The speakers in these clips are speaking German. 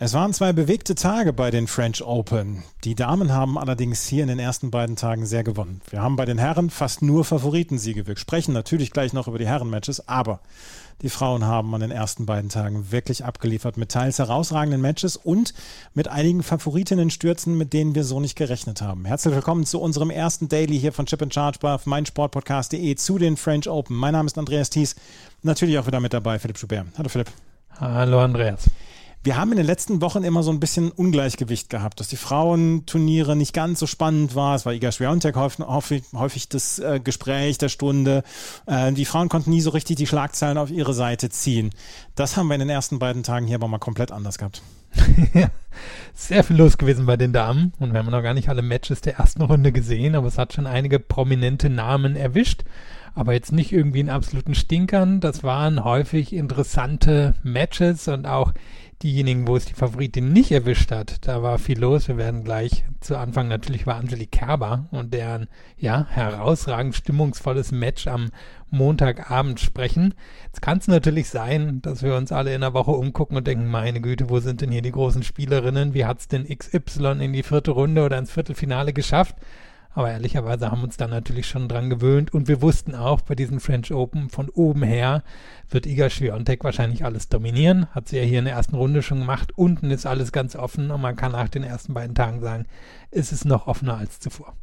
Es waren zwei bewegte Tage bei den French Open. Die Damen haben allerdings hier in den ersten beiden Tagen sehr gewonnen. Wir haben bei den Herren fast nur Favoritensiege. Wir sprechen natürlich gleich noch über die Herrenmatches, aber die Frauen haben an den ersten beiden Tagen wirklich abgeliefert mit teils herausragenden Matches und mit einigen Favoritinnenstürzen, mit denen wir so nicht gerechnet haben. Herzlich willkommen zu unserem ersten Daily hier von Chip and Charge bei meinsportpodcast.de zu den French Open. Mein Name ist Andreas Thies, natürlich auch wieder mit dabei Philipp Schubert. Hallo Philipp. Hallo Andreas. Wir haben in den letzten Wochen immer so ein bisschen Ungleichgewicht gehabt, dass die Frauenturniere nicht ganz so spannend war. Es war Iga Swiatek häufig, häufig das äh, Gespräch der Stunde. Äh, die Frauen konnten nie so richtig die Schlagzeilen auf ihre Seite ziehen. Das haben wir in den ersten beiden Tagen hier aber mal komplett anders gehabt. Sehr viel los gewesen bei den Damen und wir haben noch gar nicht alle Matches der ersten Runde gesehen, aber es hat schon einige prominente Namen erwischt aber jetzt nicht irgendwie in absoluten Stinkern. Das waren häufig interessante Matches und auch diejenigen, wo es die Favoritin nicht erwischt hat, da war viel los. Wir werden gleich zu Anfang natürlich über Angelique Kerber und deren ja herausragend stimmungsvolles Match am Montagabend sprechen. Jetzt kann es natürlich sein, dass wir uns alle in der Woche umgucken und denken, meine Güte, wo sind denn hier die großen Spielerinnen? Wie hat es denn XY in die vierte Runde oder ins Viertelfinale geschafft? Aber ehrlicherweise haben wir uns da natürlich schon dran gewöhnt und wir wussten auch bei diesen French Open von oben her wird Iga Swiatek wahrscheinlich alles dominieren. Hat sie ja hier in der ersten Runde schon gemacht. Unten ist alles ganz offen und man kann nach den ersten beiden Tagen sagen, es ist noch offener als zuvor.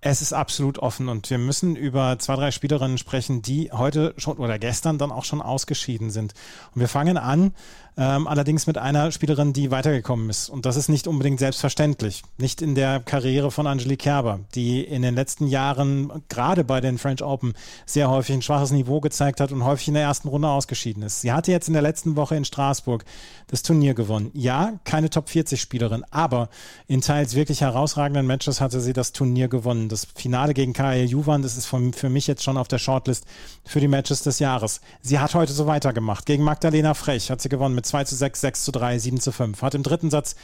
Es ist absolut offen und wir müssen über zwei, drei Spielerinnen sprechen, die heute schon oder gestern dann auch schon ausgeschieden sind. Und wir fangen an, ähm, allerdings mit einer Spielerin, die weitergekommen ist. Und das ist nicht unbedingt selbstverständlich. Nicht in der Karriere von Angelique Kerber, die in den letzten Jahren gerade bei den French Open sehr häufig ein schwaches Niveau gezeigt hat und häufig in der ersten Runde ausgeschieden ist. Sie hatte jetzt in der letzten Woche in Straßburg das Turnier gewonnen. Ja, keine Top 40 Spielerin, aber in teils wirklich herausragenden Matches hatte sie das Turnier gewonnen das Finale gegen Kaya Juvan, das ist von, für mich jetzt schon auf der Shortlist für die Matches des Jahres. Sie hat heute so weitergemacht. Gegen Magdalena Frech hat sie gewonnen mit 2 zu 6, 6 zu 3, 7 zu 5. Hat im dritten Satz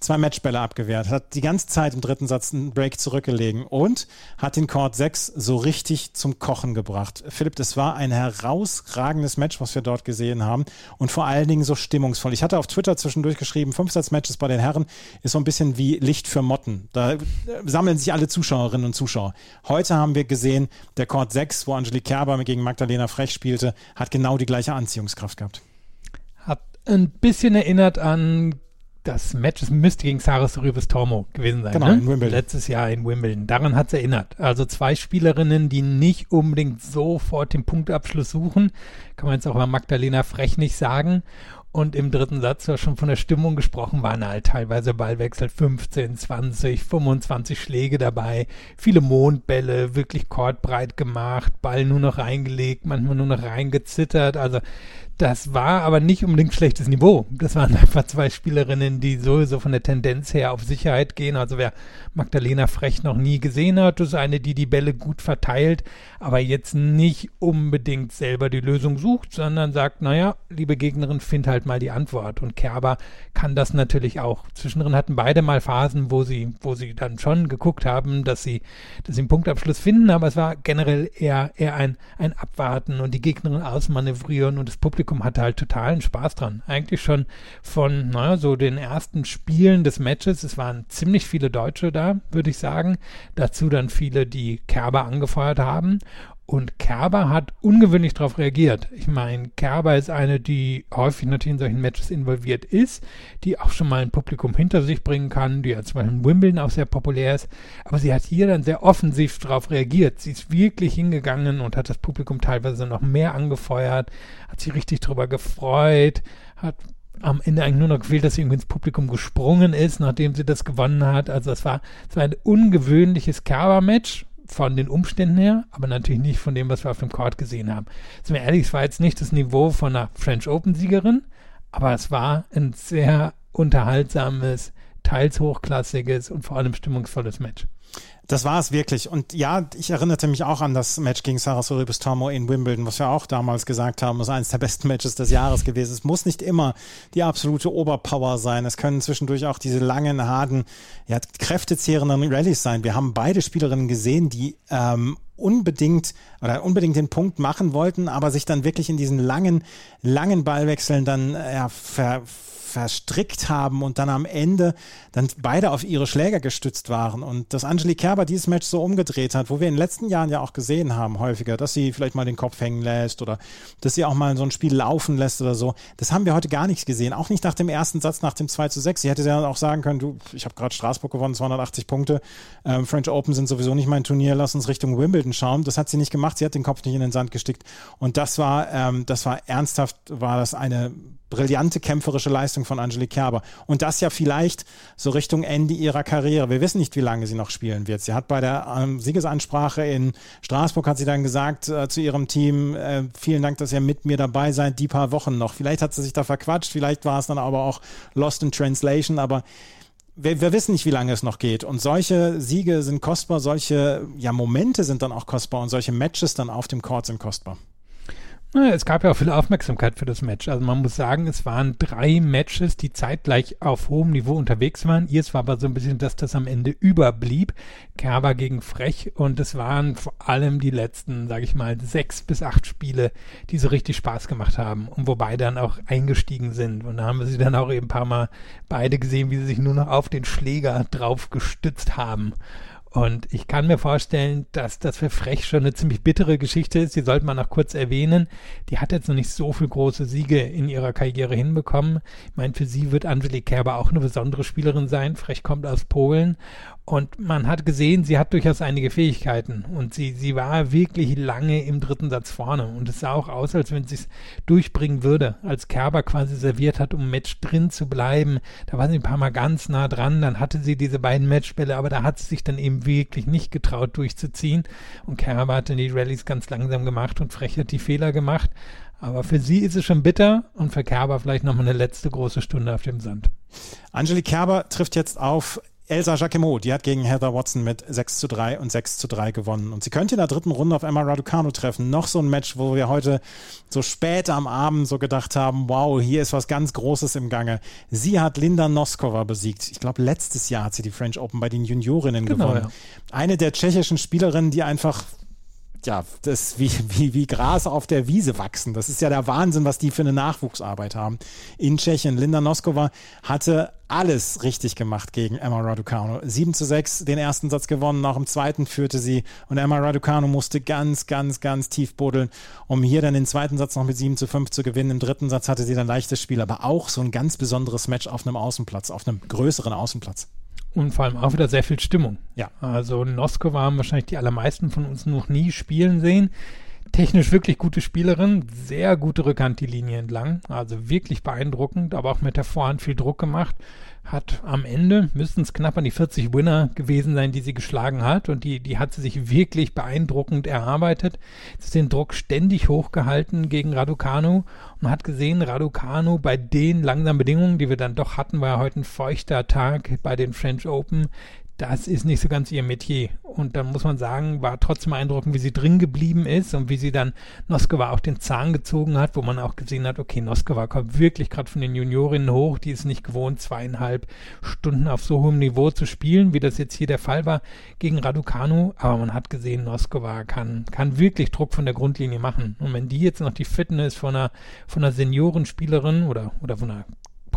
zwei Matchbälle abgewehrt, hat die ganze Zeit im dritten Satz einen Break zurückgelegen und hat den Court 6 so richtig zum Kochen gebracht. Philipp, das war ein herausragendes Match, was wir dort gesehen haben und vor allen Dingen so stimmungsvoll. Ich hatte auf Twitter zwischendurch geschrieben, Fünfsatz-Matches bei den Herren ist so ein bisschen wie Licht für Motten. Da sammeln sich alle Zuschauerinnen und Zuschauer. Heute haben wir gesehen, der Court 6, wo Angelique Kerber gegen Magdalena Frech spielte, hat genau die gleiche Anziehungskraft gehabt. Ein bisschen erinnert an das Match es müsste gegen Saris Rübes Tormo gewesen sein. Genau, ne? in Wimbledon. Letztes Jahr in Wimbledon. Daran hat es erinnert. Also zwei Spielerinnen, die nicht unbedingt sofort den Punktabschluss suchen. Kann man jetzt auch bei Magdalena Frech nicht sagen. Und im dritten Satz, hast schon von der Stimmung gesprochen, waren halt teilweise Ballwechsel 15, 20, 25 Schläge dabei, viele Mondbälle, wirklich kortbreit gemacht, Ball nur noch reingelegt, manchmal nur noch reingezittert. Also das war aber nicht unbedingt schlechtes Niveau. Das waren einfach zwei Spielerinnen, die sowieso von der Tendenz her auf Sicherheit gehen. Also wer Magdalena Frech noch nie gesehen hat, ist eine, die die Bälle gut verteilt, aber jetzt nicht unbedingt selber die Lösung sucht, sondern sagt, naja, liebe Gegnerin, find halt mal die Antwort. Und Kerber kann das natürlich auch. Zwischendrin hatten beide mal Phasen, wo sie, wo sie dann schon geguckt haben, dass sie, dass sie einen Punktabschluss finden, aber es war generell eher, eher ein, ein Abwarten und die Gegnerin ausmanövrieren und das Publikum Publikum hatte halt totalen Spaß dran. Eigentlich schon von, naja, so den ersten Spielen des Matches. Es waren ziemlich viele Deutsche da, würde ich sagen. Dazu dann viele, die Kerber angefeuert haben. Und Kerber hat ungewöhnlich darauf reagiert. Ich meine, Kerber ist eine, die häufig natürlich in solchen Matches involviert ist, die auch schon mal ein Publikum hinter sich bringen kann, die ja zum Beispiel in Wimbledon auch sehr populär ist. Aber sie hat hier dann sehr offensiv darauf reagiert. Sie ist wirklich hingegangen und hat das Publikum teilweise noch mehr angefeuert, hat sich richtig drüber gefreut, hat am Ende eigentlich nur noch gefehlt, dass sie irgendwie ins Publikum gesprungen ist, nachdem sie das gewonnen hat. Also es war, es war ein ungewöhnliches Kerber-Match von den Umständen her, aber natürlich nicht von dem, was wir auf dem Court gesehen haben. Sind wir ehrlich, es war jetzt nicht das Niveau von einer French Open-Siegerin, Aber es war ein sehr unterhaltsames, teils hochklassiges und vor allem stimmungsvolles Match. Das war es wirklich. Und ja, ich erinnerte mich auch an das Match gegen Sarah Soribus Tomo in Wimbledon, was wir auch damals gesagt haben, ist eines der besten Matches des Jahres gewesen. Es muss nicht immer die absolute Oberpower sein. Es können zwischendurch auch diese langen, harten, ja, kräftezehrenden Rallyes sein. Wir haben beide Spielerinnen gesehen, die ähm, unbedingt oder unbedingt den Punkt machen wollten, aber sich dann wirklich in diesen langen, langen Ballwechseln dann ja, ver, verstrickt haben und dann am Ende dann beide auf ihre Schläger gestützt waren und dass Angelique Kerber dieses Match so umgedreht hat, wo wir in den letzten Jahren ja auch gesehen haben häufiger, dass sie vielleicht mal den Kopf hängen lässt oder dass sie auch mal so ein Spiel laufen lässt oder so. Das haben wir heute gar nicht gesehen, auch nicht nach dem ersten Satz, nach dem 2 zu 6. Sie hätte ja auch sagen können, du, ich habe gerade Straßburg gewonnen, 280 Punkte, ähm, French Open sind sowieso nicht mein Turnier, lass uns Richtung Wimbledon schauen. Das hat sie nicht gemacht, sie hat den Kopf nicht in den Sand gestickt und das war, ähm, das war ernsthaft, war das eine brillante kämpferische Leistung von Angelique Kerber. Und das ja vielleicht so Richtung Ende ihrer Karriere. Wir wissen nicht, wie lange sie noch spielen wird. Sie hat bei der ähm, Siegesansprache in Straßburg hat sie dann gesagt äh, zu ihrem Team, äh, vielen Dank, dass ihr mit mir dabei seid, die paar Wochen noch. Vielleicht hat sie sich da verquatscht, vielleicht war es dann aber auch Lost in Translation, aber wir, wir, wissen nicht, wie lange es noch geht. Und solche Siege sind kostbar, solche ja, Momente sind dann auch kostbar und solche Matches dann auf dem Court sind kostbar. Es gab ja auch viel Aufmerksamkeit für das Match. Also man muss sagen, es waren drei Matches, die zeitgleich auf hohem Niveau unterwegs waren. Ihrs war aber so ein bisschen, dass das am Ende überblieb. Kerber gegen Frech und es waren vor allem die letzten, sage ich mal, sechs bis acht Spiele, die so richtig Spaß gemacht haben und wobei dann auch eingestiegen sind. Und da haben wir sie dann auch eben ein paar Mal beide gesehen, wie sie sich nur noch auf den Schläger drauf gestützt haben. Und ich kann mir vorstellen, dass das für Frech schon eine ziemlich bittere Geschichte ist. Die sollte man noch kurz erwähnen. Die hat jetzt noch nicht so viele große Siege in ihrer Karriere hinbekommen. Ich meine, für sie wird Angelique Kerber auch eine besondere Spielerin sein. Frech kommt aus Polen und man hat gesehen, sie hat durchaus einige Fähigkeiten. Und sie, sie war wirklich lange im dritten Satz vorne. Und es sah auch aus, als wenn sie es durchbringen würde. Als Kerber quasi serviert hat, um Match drin zu bleiben. Da war sie ein paar Mal ganz nah dran. Dann hatte sie diese beiden Matchbälle, aber da hat sie sich dann eben wirklich nicht getraut durchzuziehen. Und Kerber hat dann die Rallyes ganz langsam gemacht und Frech hat die Fehler gemacht. Aber für sie ist es schon bitter und für Kerber vielleicht nochmal eine letzte große Stunde auf dem Sand. Angelique Kerber trifft jetzt auf Elsa Jacquemot, die hat gegen Heather Watson mit 6 zu 3 und 6 zu 3 gewonnen. Und sie könnte in der dritten Runde auf Emma Raducanu treffen. Noch so ein Match, wo wir heute so spät am Abend so gedacht haben, wow, hier ist was ganz Großes im Gange. Sie hat Linda Noskova besiegt. Ich glaube, letztes Jahr hat sie die French Open bei den Juniorinnen genau, gewonnen. Ja. Eine der tschechischen Spielerinnen, die einfach ja, das wie, wie, wie Gras auf der Wiese wachsen. Das ist ja der Wahnsinn, was die für eine Nachwuchsarbeit haben. In Tschechien. Linda Noskova hatte alles richtig gemacht gegen Emma Raducanu. 7 zu 6 den ersten Satz gewonnen, auch im zweiten führte sie und Emma Raducanu musste ganz, ganz, ganz tief buddeln, um hier dann den zweiten Satz noch mit 7 zu 5 zu gewinnen. Im dritten Satz hatte sie dann leichtes Spiel, aber auch so ein ganz besonderes Match auf einem Außenplatz, auf einem größeren Außenplatz. Und vor allem auch wieder sehr viel Stimmung. Ja. Also Noskova haben wahrscheinlich die allermeisten von uns noch nie spielen sehen. Technisch wirklich gute Spielerin, sehr gute Rückhand die Linie entlang, also wirklich beeindruckend, aber auch mit der Vorhand viel Druck gemacht hat am Ende, müssten es knapp an die 40 Winner gewesen sein, die sie geschlagen hat. Und die, die hat sie sich wirklich beeindruckend erarbeitet. Sie ist den Druck ständig hochgehalten gegen Raducanu. Und hat gesehen, Raducanu bei den langsamen Bedingungen, die wir dann doch hatten, war ja heute ein feuchter Tag bei den French Open, das ist nicht so ganz ihr Metier. Und dann muss man sagen, war trotzdem beeindruckend, wie sie drin geblieben ist und wie sie dann Noskova auch den Zahn gezogen hat, wo man auch gesehen hat, okay, Noskova kommt wirklich gerade von den Juniorinnen hoch, die ist nicht gewohnt, zweieinhalb Stunden auf so hohem Niveau zu spielen, wie das jetzt hier der Fall war gegen Raducanu. Aber man hat gesehen, Noskova kann, kann wirklich Druck von der Grundlinie machen. Und wenn die jetzt noch die Fitness von einer, von einer Seniorenspielerin oder, oder von einer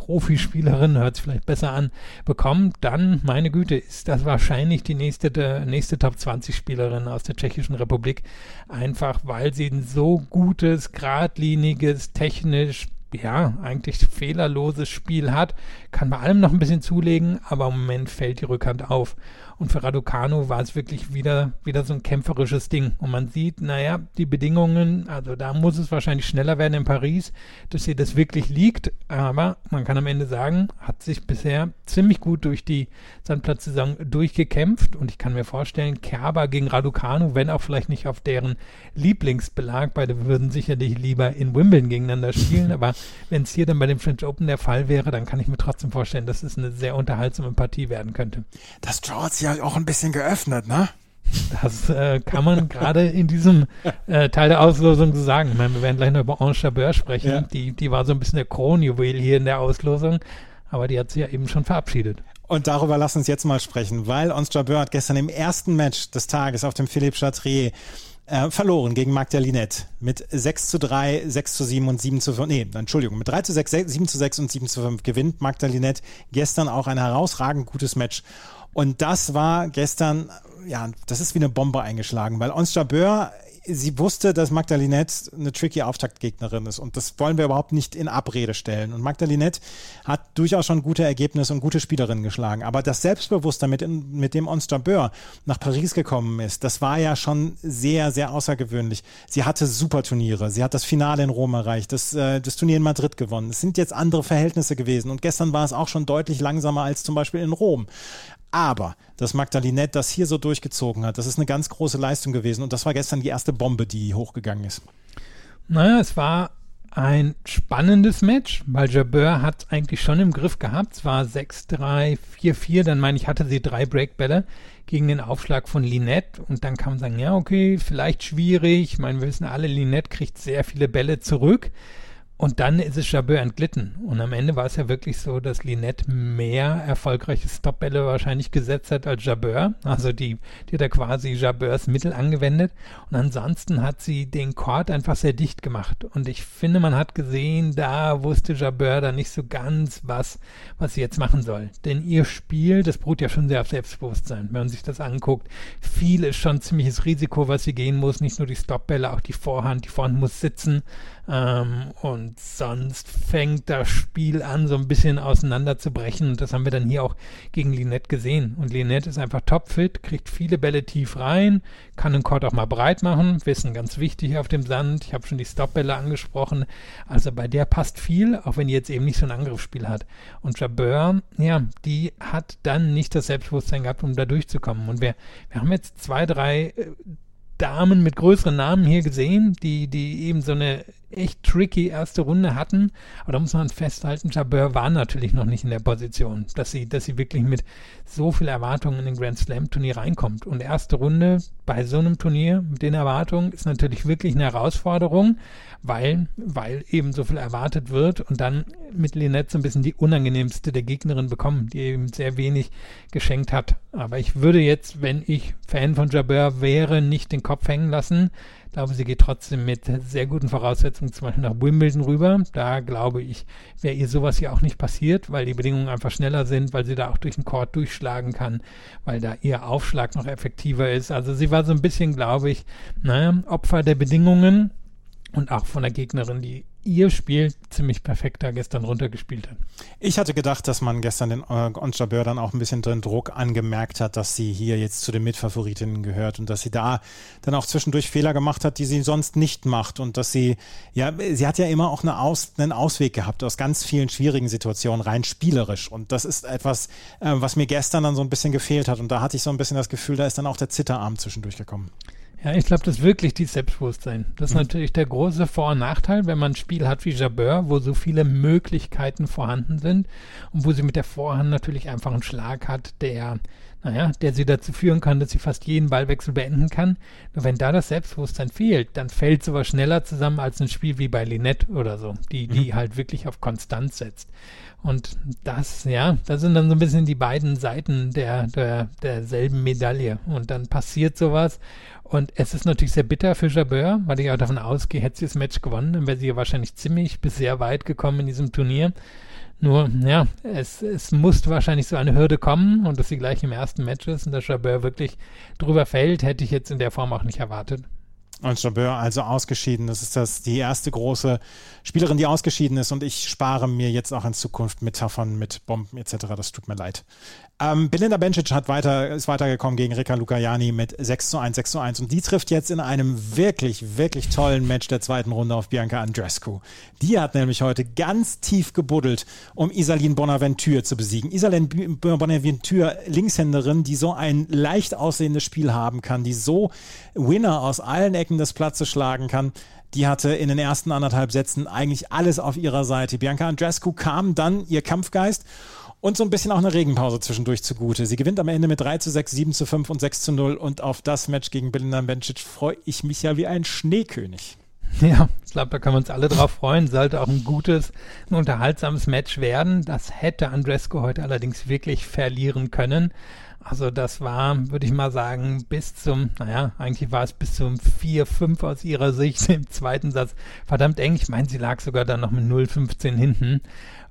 Profispielerin, hört es vielleicht besser an, bekommt, dann, meine Güte, ist das wahrscheinlich die nächste, der, nächste Top 20 Spielerin aus der Tschechischen Republik. Einfach, weil sie ein so gutes, geradliniges, technisch ja, eigentlich fehlerloses Spiel hat, kann bei allem noch ein bisschen zulegen, aber im Moment fällt die Rückhand auf. Und für Raducanu war es wirklich wieder, wieder so ein kämpferisches Ding. Und man sieht, naja, die Bedingungen, also da muss es wahrscheinlich schneller werden in Paris, dass ihr das wirklich liegt. Aber man kann am Ende sagen, hat sich bisher ziemlich gut durch die Sandplatzsaison durchgekämpft. Und ich kann mir vorstellen, Kerber gegen Raducanu, wenn auch vielleicht nicht auf deren Lieblingsbelag, beide würden sicherlich lieber in Wimbledon gegeneinander spielen, aber wenn es hier dann bei dem French Open der Fall wäre, dann kann ich mir trotzdem vorstellen, dass es eine sehr unterhaltsame Partie werden könnte. Das Draw hat sich ja auch ein bisschen geöffnet, ne? Das äh, kann man gerade in diesem äh, Teil der Auslosung so sagen. Ich meine, wir werden gleich noch über Ange Chabert sprechen. Ja. Die, die war so ein bisschen der Kronjuwel hier in der Auslosung, aber die hat sich ja eben schon verabschiedet. Und darüber lass uns jetzt mal sprechen, weil Ons Jabeur hat gestern im ersten Match des Tages auf dem Philippe Chatrier äh, verloren gegen Magda Linette mit 6 zu 3, 6 zu 7 und 7 zu 5. Nee, Entschuldigung, mit 3 zu 6, 7 zu 6 und 7 zu 5 gewinnt Magda Linette gestern auch ein herausragend gutes Match. Und das war gestern, ja, das ist wie eine Bombe eingeschlagen, weil Ons Jabeur sie wusste, dass Magdalinette eine tricky Auftaktgegnerin ist und das wollen wir überhaupt nicht in Abrede stellen. Und Magdalinette hat durchaus schon gute Ergebnisse und gute Spielerinnen geschlagen. Aber das Selbstbewusstsein, mit, mit dem Ons Jabeur nach Paris gekommen ist, das war ja schon sehr, sehr außergewöhnlich. Sie hatte super Turniere. Sie hat das Finale in Rom erreicht, das, äh, das Turnier in Madrid gewonnen. Es sind jetzt andere Verhältnisse gewesen und gestern war es auch schon deutlich langsamer als zum Beispiel in Rom. Aber dass Magdalinette das hier so durchgezogen hat, das ist eine ganz große Leistung gewesen. Und das war gestern die erste Bombe, die hochgegangen ist. Naja, es war ein spannendes Match, weil Jabeur hat eigentlich schon im Griff gehabt. Es war 6-3, 4-4, dann meine ich, hatte sie drei Breakbälle gegen den Aufschlag von Linette und dann kann man sagen, ja, okay, vielleicht schwierig. Ich meine, wir wissen alle, Linette kriegt sehr viele Bälle zurück. Und dann ist es Jabeur entglitten. Und am Ende war es ja wirklich so, dass Linette mehr erfolgreiche Stopbälle wahrscheinlich gesetzt hat als Jabeur. Also die, die hat da quasi Jabeurs Mittel angewendet. Und ansonsten hat sie den Chord einfach sehr dicht gemacht. Und ich finde, man hat gesehen, da wusste Jabeur da nicht so ganz, was, was sie jetzt machen soll. Denn ihr Spiel, das beruht ja schon sehr auf Selbstbewusstsein. Wenn man sich das anguckt, viel ist schon ziemliches Risiko, was sie gehen muss. Nicht nur die Stopbälle, auch die Vorhand. Die Vorhand muss sitzen. Ähm, und sonst fängt das Spiel an, so ein bisschen auseinanderzubrechen. Und das haben wir dann hier auch gegen Linette gesehen. Und Linette ist einfach topfit, kriegt viele Bälle tief rein, kann den Court auch mal breit machen. Wissen, ganz wichtig auf dem Sand. Ich habe schon die Stopbälle angesprochen. Also bei der passt viel, auch wenn die jetzt eben nicht so ein Angriffsspiel hat. Und Jabeur, ja, die hat dann nicht das Selbstbewusstsein gehabt, um da durchzukommen. Und wir, wir haben jetzt zwei, drei äh, Damen mit größeren Namen hier gesehen, die, die eben so eine echt tricky erste Runde hatten. Aber da muss man festhalten, Jabeur war natürlich noch nicht in der Position, dass sie, dass sie wirklich mit so viel Erwartungen in den Grand Slam Turnier reinkommt. Und erste Runde bei so einem Turnier mit den Erwartungen ist natürlich wirklich eine Herausforderung, weil, weil eben so viel erwartet wird und dann mit Linette so ein bisschen die unangenehmste der Gegnerin bekommen, die eben sehr wenig geschenkt hat. Aber ich würde jetzt, wenn ich Fan von Jabeur wäre, nicht den Kopf hängen lassen glaube, sie geht trotzdem mit sehr guten Voraussetzungen zum Beispiel nach Wimbledon rüber. Da glaube ich, wäre ihr sowas hier auch nicht passiert, weil die Bedingungen einfach schneller sind, weil sie da auch durch den Court durchschlagen kann, weil da ihr Aufschlag noch effektiver ist. Also sie war so ein bisschen, glaube ich, naja, Opfer der Bedingungen und auch von der Gegnerin, die ihr Spiel ziemlich perfekt da gestern runtergespielt hat. Ich hatte gedacht, dass man gestern den äh, Onjabeur dann auch ein bisschen den Druck angemerkt hat, dass sie hier jetzt zu den Mitfavoritinnen gehört und dass sie da dann auch zwischendurch Fehler gemacht hat, die sie sonst nicht macht und dass sie, ja, sie hat ja immer auch eine Aus, einen Ausweg gehabt aus ganz vielen schwierigen Situationen, rein spielerisch und das ist etwas, äh, was mir gestern dann so ein bisschen gefehlt hat und da hatte ich so ein bisschen das Gefühl, da ist dann auch der Zitterarm zwischendurch gekommen. Ja, ich glaube, das ist wirklich die Selbstbewusstsein. Das ist mhm. natürlich der große Vor- und Nachteil, wenn man ein Spiel hat wie Jabeur, wo so viele Möglichkeiten vorhanden sind und wo sie mit der Vorhand natürlich einfach einen Schlag hat, der, naja, der sie dazu führen kann, dass sie fast jeden Ballwechsel beenden kann. Nur wenn da das Selbstbewusstsein fehlt, dann fällt sowas schneller zusammen als ein Spiel wie bei Linette oder so, die, die mhm. halt wirklich auf Konstanz setzt. Und das, ja, das sind dann so ein bisschen die beiden Seiten der, der, derselben Medaille. Und dann passiert sowas und es ist natürlich sehr bitter für Jabeur, weil ich auch davon ausgehe, hätte sie das Match gewonnen, dann wäre sie ja wahrscheinlich ziemlich bis sehr weit gekommen in diesem Turnier. Nur, ja, es, es musste wahrscheinlich so eine Hürde kommen und dass sie gleich im ersten Match ist und dass Jabeur wirklich drüber fällt, hätte ich jetzt in der Form auch nicht erwartet. Und Jabeur also ausgeschieden. Das ist das die erste große Spielerin, die ausgeschieden ist. Und ich spare mir jetzt auch in Zukunft Metaphern mit Bomben etc. Das tut mir leid. Ähm, Belinda Bencic hat weiter, ist weitergekommen gegen Rika Lukajani mit 6 zu 1, 6 zu 1. Und die trifft jetzt in einem wirklich, wirklich tollen Match der zweiten Runde auf Bianca Andrescu. Die hat nämlich heute ganz tief gebuddelt, um Isaline Bonaventure zu besiegen. Isaline Bonaventure, Linkshänderin, die so ein leicht aussehendes Spiel haben kann, die so Winner aus allen Ecken des Platzes schlagen kann die hatte in den ersten anderthalb Sätzen eigentlich alles auf ihrer Seite. Bianca Andrescu kam dann ihr Kampfgeist und so ein bisschen auch eine Regenpause zwischendurch zugute. Sie gewinnt am Ende mit 3 zu 6, 7 zu 5 und 6 zu 0 und auf das Match gegen Belinda Bencic freue ich mich ja wie ein Schneekönig. Ja, ich glaube, da können wir uns alle drauf freuen. Sollte auch ein gutes, ein unterhaltsames Match werden. Das hätte Andresco heute allerdings wirklich verlieren können. Also das war, würde ich mal sagen, bis zum, naja, eigentlich war es bis zum 4-5 aus ihrer Sicht im zweiten Satz verdammt eng. Ich meine, sie lag sogar dann noch mit 0-15 hinten.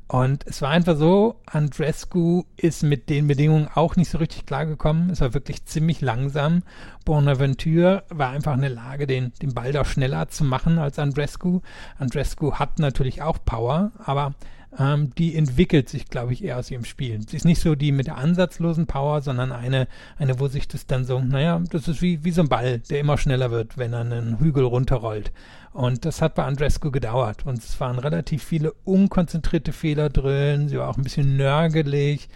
Und es war einfach so, Andrescu ist mit den Bedingungen auch nicht so richtig klargekommen. Es war wirklich ziemlich langsam. Bonaventure war einfach in der Lage, den, den Ball da schneller zu machen als Andrescu. Andrescu hat natürlich auch Power, aber ähm, die entwickelt sich, glaube ich, eher aus ihrem Spiel. Sie ist nicht so die mit der ansatzlosen Power, sondern eine, eine, wo sich das dann so, naja, das ist wie, wie so ein Ball, der immer schneller wird, wenn er einen Hügel runterrollt. Und das hat bei Andrescu gedauert. Und es waren relativ viele unkonzentrierte Fehler drin. Sie war auch ein bisschen nörgelig.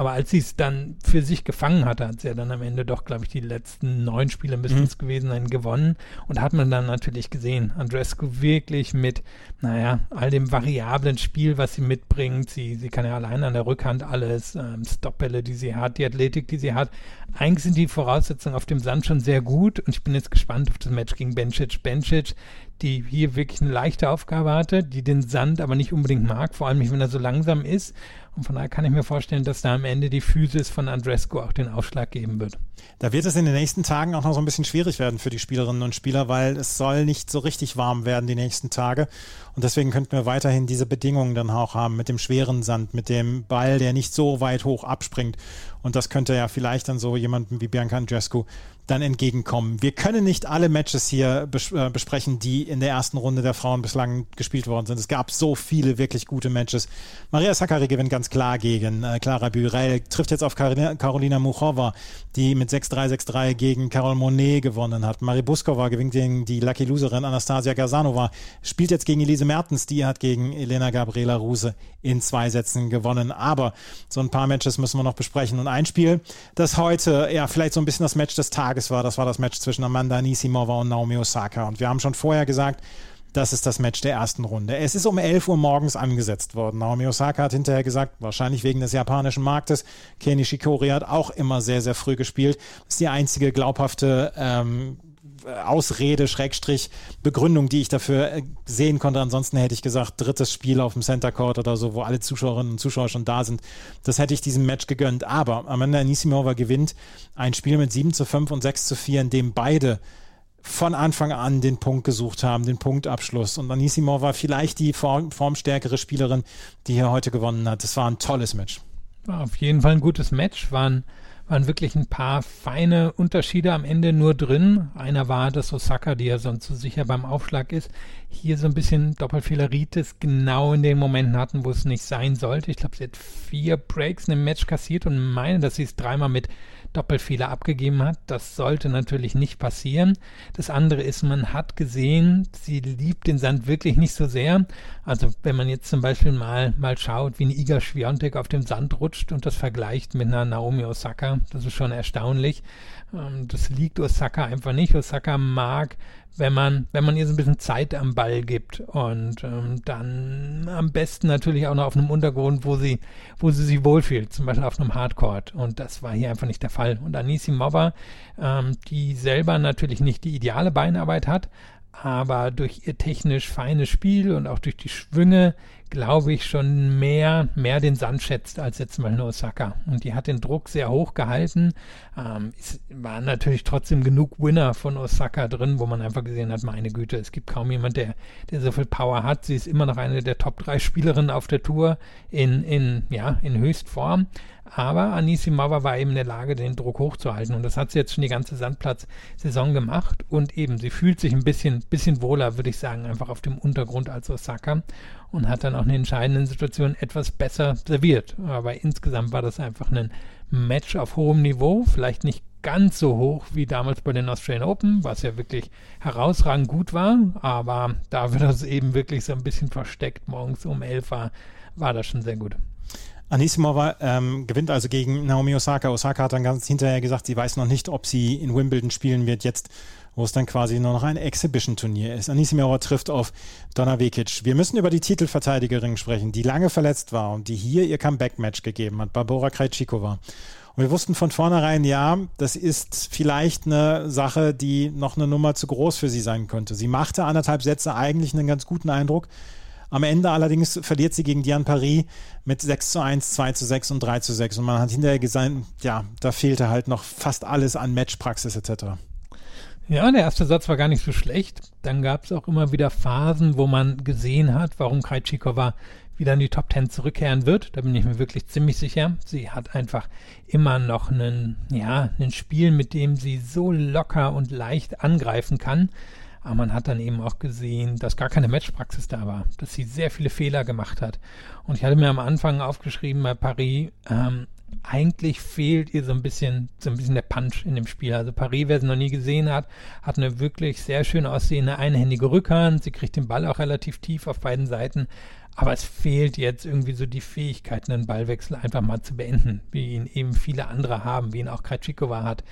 Aber als sie es dann für sich gefangen hatte, hat sie ja dann am Ende doch, glaube ich, die letzten neun Spiele müssen es mhm. gewesen sein, gewonnen. Und hat man dann natürlich gesehen, Andrescu wirklich mit, naja, all dem variablen Spiel, was sie mitbringt. Sie, sie kann ja allein an der Rückhand alles, ähm, Stopbälle, die sie hat, die Athletik, die sie hat. Eigentlich sind die Voraussetzungen auf dem Sand schon sehr gut. Und ich bin jetzt gespannt auf das Match gegen Bencic. Bencic, die hier wirklich eine leichte Aufgabe hatte, die den Sand aber nicht unbedingt mag, vor allem nicht, wenn er so langsam ist. Und von daher kann ich mir vorstellen, dass da am Ende die Physis von Andrescu auch den Ausschlag geben wird. Da wird es in den nächsten Tagen auch noch so ein bisschen schwierig werden für die Spielerinnen und Spieler, weil es soll nicht so richtig warm werden die nächsten Tage. Und deswegen könnten wir weiterhin diese Bedingungen dann auch haben mit dem schweren Sand, mit dem Ball, der nicht so weit hoch abspringt. Und das könnte ja vielleicht dann so jemandem wie Bianca Andrescu dann entgegenkommen. Wir können nicht alle Matches hier bes äh, besprechen, die in der ersten Runde der Frauen bislang gespielt worden sind. Es gab so viele wirklich gute Matches. Maria Sakkari gewinnt ganz klar gegen äh, Clara Burel, trifft jetzt auf Karolina, Karolina Muchova, die mit 6-3, 6-3 gegen Carol Monet gewonnen hat. Marie Buskova gewinnt gegen die Lucky Loserin Anastasia Gazanova, spielt jetzt gegen Elise Mertens, die hat gegen Elena Gabriela Ruse in zwei Sätzen gewonnen. Aber so ein paar Matches müssen wir noch besprechen. Und ein Spiel, das heute ja vielleicht so ein bisschen das Match des Tages war. Das war das Match zwischen Amanda Anisimova und Naomi Osaka. Und wir haben schon vorher gesagt, das ist das Match der ersten Runde. Es ist um 11 Uhr morgens angesetzt worden. Naomi Osaka hat hinterher gesagt, wahrscheinlich wegen des japanischen Marktes. Kenny Shikori hat auch immer sehr, sehr früh gespielt. Das ist die einzige glaubhafte ähm, Ausrede, Schrägstrich, Begründung, die ich dafür äh, sehen konnte. Ansonsten hätte ich gesagt, drittes Spiel auf dem Center Court oder so, wo alle Zuschauerinnen und Zuschauer schon da sind. Das hätte ich diesem Match gegönnt. Aber Amanda Anisimova gewinnt ein Spiel mit 7 zu 5 und 6 zu 4, in dem beide von Anfang an den Punkt gesucht haben, den Punktabschluss. Und Anisimova vielleicht die form formstärkere Spielerin, die hier heute gewonnen hat. Das war ein tolles Match. War auf jeden Fall ein gutes Match. Waren waren wirklich ein paar feine Unterschiede am Ende nur drin. Einer war, dass Osaka, die ja sonst so sicher beim Aufschlag ist, hier so ein bisschen Doppelfehleritis genau in den Momenten hatten, wo es nicht sein sollte. Ich glaube, sie hat vier Breaks in dem Match kassiert und meine, dass sie es dreimal mit Doppelfehler abgegeben hat. Das sollte natürlich nicht passieren. Das andere ist, man hat gesehen, sie liebt den Sand wirklich nicht so sehr. Also wenn man jetzt zum Beispiel mal, mal schaut, wie eine Iga Schwiontek auf dem Sand rutscht und das vergleicht mit einer Naomi Osaka, das ist schon erstaunlich. Ähm, das liegt Osaka einfach nicht. Osaka mag wenn man, wenn man ihr so ein bisschen Zeit am Ball gibt und ähm, dann am besten natürlich auch noch auf einem Untergrund, wo sie, wo sie sich wohlfühlt, zum Beispiel auf einem Hardcore. Und das war hier einfach nicht der Fall. Und Anisimova, ähm, die selber natürlich nicht die ideale Beinarbeit hat, aber durch ihr technisch feines Spiel und auch durch die Schwünge glaube ich, schon mehr, mehr den Sand schätzt als jetzt mal eine Osaka. Und die hat den Druck sehr hoch gehalten. Ähm, es waren natürlich trotzdem genug Winner von Osaka drin, wo man einfach gesehen hat, meine Güte, es gibt kaum jemand, der, der so viel Power hat. Sie ist immer noch eine der Top 3 Spielerinnen auf der Tour in, in, ja, in Höchstform. Aber Anisimova war eben in der Lage, den Druck hochzuhalten. Und das hat sie jetzt schon die ganze Sandplatz-Saison gemacht. Und eben, sie fühlt sich ein bisschen, bisschen wohler, würde ich sagen, einfach auf dem Untergrund als Osaka. Und hat dann auch in den entscheidenden Situationen etwas besser serviert. Aber insgesamt war das einfach ein Match auf hohem Niveau. Vielleicht nicht ganz so hoch wie damals bei den Australian Open, was ja wirklich herausragend gut war. Aber da wird das eben wirklich so ein bisschen versteckt morgens um 11 war, war das schon sehr gut. Anisimova ähm, gewinnt also gegen Naomi Osaka. Osaka hat dann ganz hinterher gesagt, sie weiß noch nicht, ob sie in Wimbledon spielen wird, jetzt wo es dann quasi nur noch ein Exhibition-Turnier ist. Anisimova trifft auf Donna Vekic. Wir müssen über die Titelverteidigerin sprechen, die lange verletzt war und die hier ihr Comeback-Match gegeben hat, Barbora Krejcikova. Und wir wussten von vornherein, ja, das ist vielleicht eine Sache, die noch eine Nummer zu groß für sie sein könnte. Sie machte anderthalb Sätze eigentlich einen ganz guten Eindruck. Am Ende allerdings verliert sie gegen Diane Paris mit 6 zu 1, 2 zu 6 und 3 zu 6. Und man hat hinterher gesagt, ja, da fehlte halt noch fast alles an Matchpraxis etc. Ja, der erste Satz war gar nicht so schlecht. Dann gab es auch immer wieder Phasen, wo man gesehen hat, warum Krejcikova wieder in die Top 10 zurückkehren wird. Da bin ich mir wirklich ziemlich sicher. Sie hat einfach immer noch einen, ja, ein Spiel, mit dem sie so locker und leicht angreifen kann. Aber man hat dann eben auch gesehen, dass gar keine Matchpraxis da war, dass sie sehr viele Fehler gemacht hat. Und ich hatte mir am Anfang aufgeschrieben bei Paris, ähm, eigentlich fehlt ihr so ein bisschen, so ein bisschen der Punch in dem Spiel. Also Paris, wer sie noch nie gesehen hat, hat eine wirklich sehr schön aussehende einhändige Rückhand. Sie kriegt den Ball auch relativ tief auf beiden Seiten. Aber es fehlt jetzt irgendwie so die Fähigkeit, einen Ballwechsel einfach mal zu beenden, wie ihn eben viele andere haben, wie ihn auch Krajcikova hat.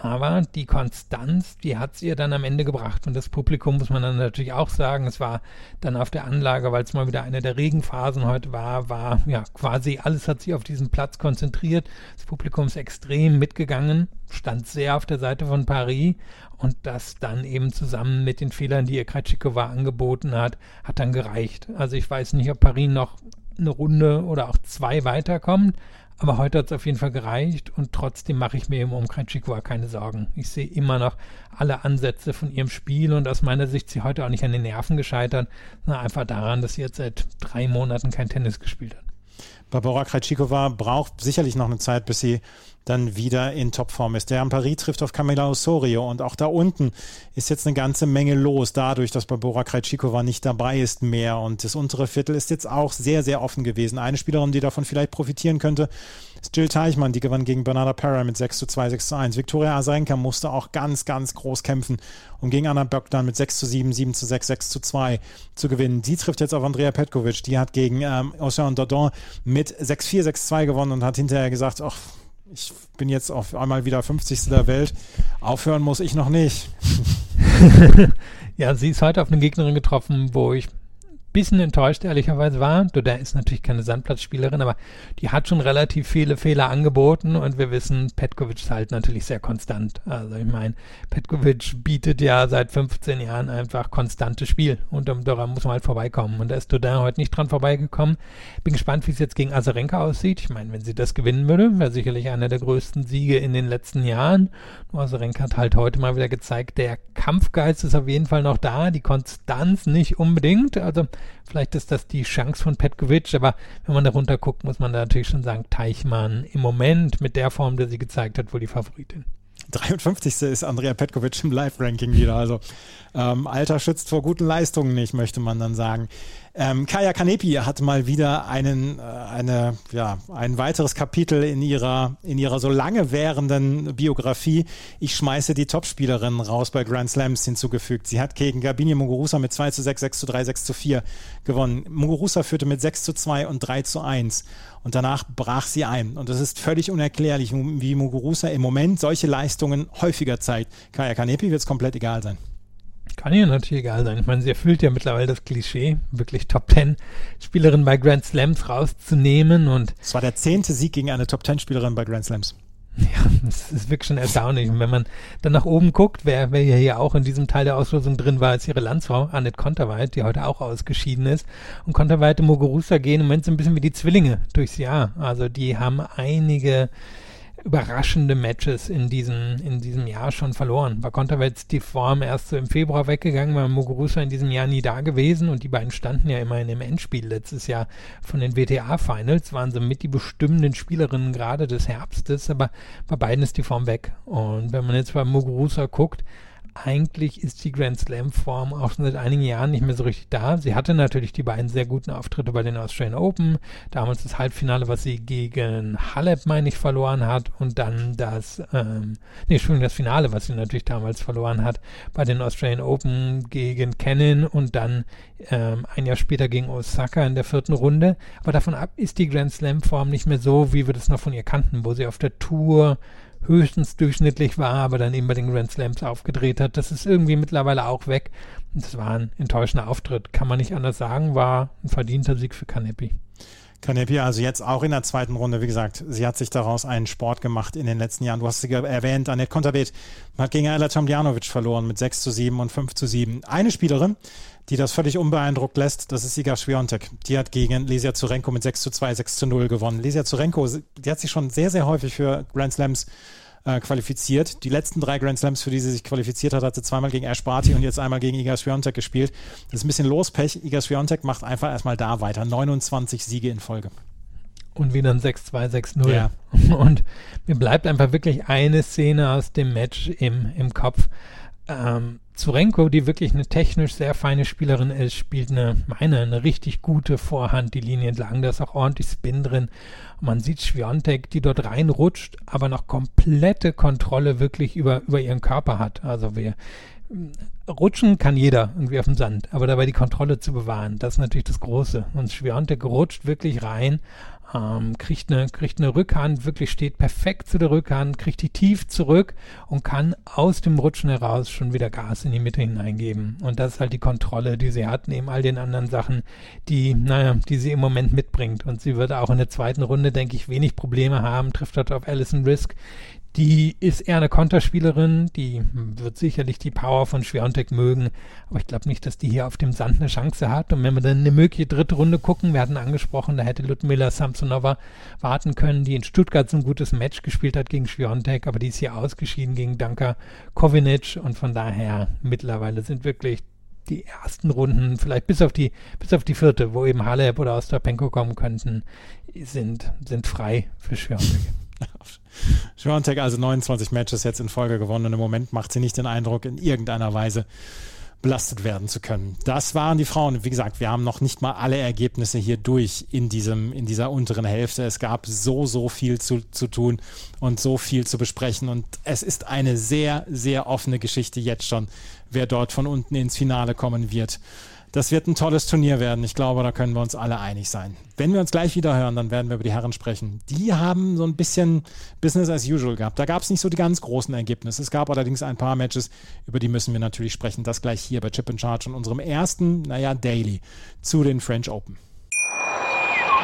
Aber die Konstanz, die hat sie ja dann am Ende gebracht. Und das Publikum muss man dann natürlich auch sagen, es war dann auf der Anlage, weil es mal wieder eine der Regenphasen heute war, war ja quasi alles hat sich auf diesen Platz konzentriert. Das Publikum ist extrem mitgegangen, stand sehr auf der Seite von Paris und das dann eben zusammen mit den Fehlern, die ihr Kratschikova angeboten hat, hat dann gereicht. Also ich weiß nicht, ob Paris noch eine Runde oder auch zwei weiterkommt, aber heute hat es auf jeden Fall gereicht und trotzdem mache ich mir eben um Krejcikova keine Sorgen. Ich sehe immer noch alle Ansätze von ihrem Spiel und aus meiner Sicht sie heute auch nicht an den Nerven gescheitert, sondern einfach daran, dass sie jetzt seit drei Monaten kein Tennis gespielt hat. Barbara Krejcikova braucht sicherlich noch eine Zeit, bis sie dann wieder in Topform ist. Der Paris trifft auf Camila Osorio und auch da unten ist jetzt eine ganze Menge los, dadurch, dass Barbora Krejcikova nicht dabei ist mehr und das untere Viertel ist jetzt auch sehr, sehr offen gewesen. Eine Spielerin, die davon vielleicht profitieren könnte, ist Jill Teichmann, die gewann gegen Bernarda Parra mit 6 zu 2, 6 zu 1. Viktoria Azarenka musste auch ganz, ganz groß kämpfen, um gegen Anna Bogdan mit 6 zu 7, 7 zu 6, 6 zu 2 zu gewinnen. Die trifft jetzt auf Andrea Petkovic, die hat gegen ähm, Ocean Dodon mit 6-4, 6-2 gewonnen und hat hinterher gesagt, ach, ich bin jetzt auf einmal wieder 50. der Welt. Aufhören muss ich noch nicht. ja, sie ist heute auf eine Gegnerin getroffen, wo ich bisschen enttäuscht, ehrlicherweise war. Doda ist natürlich keine Sandplatzspielerin, aber die hat schon relativ viele Fehler angeboten und wir wissen, Petkovic ist halt natürlich sehr konstant. Also ich meine, Petkovic bietet ja seit 15 Jahren einfach konstantes Spiel und daran muss man halt vorbeikommen. Und da ist Doda heute nicht dran vorbeigekommen. Bin gespannt, wie es jetzt gegen Azarenka aussieht. Ich meine, wenn sie das gewinnen würde, wäre sicherlich einer der größten Siege in den letzten Jahren. Nur Azarenka hat halt heute mal wieder gezeigt, der Kampfgeist ist auf jeden Fall noch da, die Konstanz nicht unbedingt. Also Vielleicht ist das die Chance von Petkovic, aber wenn man darunter guckt, muss man da natürlich schon sagen, Teichmann im Moment mit der Form, der sie gezeigt hat, wohl die Favoritin. 53. ist Andrea Petkovic im Live-Ranking wieder. Also ähm, Alter schützt vor guten Leistungen nicht, möchte man dann sagen. Ähm, Kaya Kanepi hat mal wieder einen, äh, eine, ja, ein weiteres Kapitel in ihrer, in ihrer so lange währenden Biografie. Ich schmeiße die Topspielerin raus bei Grand Slams hinzugefügt. Sie hat gegen Gabini Muguruza mit 2 zu 6, 6 zu 3, 6 zu 4 gewonnen. Muguruza führte mit 6 zu 2 und 3 zu 1. Und danach brach sie ein. Und es ist völlig unerklärlich, wie Muguruza im Moment solche Leistungen häufiger zeigt. Kaya Kanepi wird es komplett egal sein. Kann ihr natürlich egal sein. Ich meine, sie erfüllt ja mittlerweile das Klischee, wirklich Top 10 Spielerin bei Grand Slams rauszunehmen und. Es war der zehnte Sieg gegen eine Top 10 Spielerin bei Grand Slams. Ja, das ist wirklich schon erstaunlich. Und wenn man dann nach oben guckt, wer, wer hier auch in diesem Teil der Auslosung drin war, ist ihre Landsfrau, Annette Konterweit, die heute auch ausgeschieden ist. Und Konterweit und Muguruza gehen im Moment so ein bisschen wie die Zwillinge durchs Jahr. Also die haben einige überraschende Matches in diesem, in diesem Jahr schon verloren. Bei Konterweiz die Form erst so im Februar weggegangen, war Muguruza in diesem Jahr nie da gewesen und die beiden standen ja immerhin im Endspiel letztes Jahr von den WTA-Finals, waren so mit die bestimmenden Spielerinnen gerade des Herbstes, aber bei beiden ist die Form weg. Und wenn man jetzt bei Muguruza guckt, eigentlich ist die Grand Slam Form auch schon seit einigen Jahren nicht mehr so richtig da. Sie hatte natürlich die beiden sehr guten Auftritte bei den Australian Open, damals das Halbfinale, was sie gegen Halep, meine ich, verloren hat und dann das, ähm, nee, Entschuldigung, das Finale, was sie natürlich damals verloren hat bei den Australian Open gegen Cannon und dann ähm, ein Jahr später gegen Osaka in der vierten Runde. Aber davon ab ist die Grand Slam Form nicht mehr so, wie wir das noch von ihr kannten, wo sie auf der Tour höchstens durchschnittlich war, aber dann eben bei den Grand Slams aufgedreht hat. Das ist irgendwie mittlerweile auch weg. Das war ein enttäuschender Auftritt, kann man nicht anders sagen, war ein verdienter Sieg für Kanepi. Kanepi, also jetzt auch in der zweiten Runde, wie gesagt, sie hat sich daraus einen Sport gemacht in den letzten Jahren. Du hast sie erwähnt, Annette Konterweht hat gegen Ella Tomljanovic verloren mit 6 zu 7 und 5 zu 7. Eine Spielerin, die das völlig unbeeindruckt lässt, das ist Iga Swiatek. Die hat gegen Lesia Zurenko mit 6 zu 2, 6 zu 0 gewonnen. Lesia Zurenko, die hat sich schon sehr, sehr häufig für Grand Slams äh, qualifiziert. Die letzten drei Grand Slams, für die sie sich qualifiziert hat, hat sie zweimal gegen Ash Barty und jetzt einmal gegen Iga Swiatek gespielt. Das ist ein bisschen Lospech. Iga Swiatek macht einfach erstmal da weiter. 29 Siege in Folge. Und wieder ein 6-2, 6-0. Ja. Und mir bleibt einfach wirklich eine Szene aus dem Match im, im Kopf. Ähm, Zurenko, die wirklich eine technisch sehr feine Spielerin ist, spielt eine, meine, eine richtig gute Vorhand die Linie entlang. Da ist auch ordentlich Spin drin. man sieht Schwiontek, die dort reinrutscht, aber noch komplette Kontrolle wirklich über, über ihren Körper hat. Also wir, rutschen kann jeder irgendwie auf dem Sand, aber dabei die Kontrolle zu bewahren, das ist natürlich das Große. Und Schwiontek rutscht wirklich rein ähm, kriegt, eine, kriegt eine Rückhand, wirklich steht perfekt zu der Rückhand, kriegt die tief zurück und kann aus dem Rutschen heraus schon wieder Gas in die Mitte hineingeben. Und das ist halt die Kontrolle, die sie hat, neben all den anderen Sachen, die, naja, die sie im Moment mitbringt. Und sie wird auch in der zweiten Runde, denke ich, wenig Probleme haben, trifft dort auf Alison Risk, die ist eher eine Konterspielerin, die wird sicherlich die Power von Schwerontek mögen, aber ich glaube nicht, dass die hier auf dem Sand eine Chance hat. Und wenn wir dann eine mögliche dritte Runde gucken, wir hatten angesprochen, da hätte Ludmila Samsonova warten können, die in Stuttgart so ein gutes Match gespielt hat gegen Schwerontek, aber die ist hier ausgeschieden gegen Danka Kovinic und von daher mittlerweile sind wirklich die ersten Runden, vielleicht bis auf die, bis auf die vierte, wo eben Halep oder Ostapenko kommen könnten, sind, sind frei für Schwerontek. Schwantek also 29 Matches jetzt in Folge gewonnen und im Moment macht sie nicht den Eindruck, in irgendeiner Weise belastet werden zu können. Das waren die Frauen. Wie gesagt, wir haben noch nicht mal alle Ergebnisse hier durch in diesem, in dieser unteren Hälfte. Es gab so, so viel zu, zu tun und so viel zu besprechen. Und es ist eine sehr, sehr offene Geschichte jetzt schon, wer dort von unten ins Finale kommen wird. Das wird ein tolles Turnier werden. Ich glaube, da können wir uns alle einig sein. Wenn wir uns gleich wieder hören, dann werden wir über die Herren sprechen. Die haben so ein bisschen Business as usual gehabt. Da gab es nicht so die ganz großen Ergebnisse. Es gab allerdings ein paar Matches, über die müssen wir natürlich sprechen. Das gleich hier bei Chip in Charge und unserem ersten, naja, Daily zu den French Open.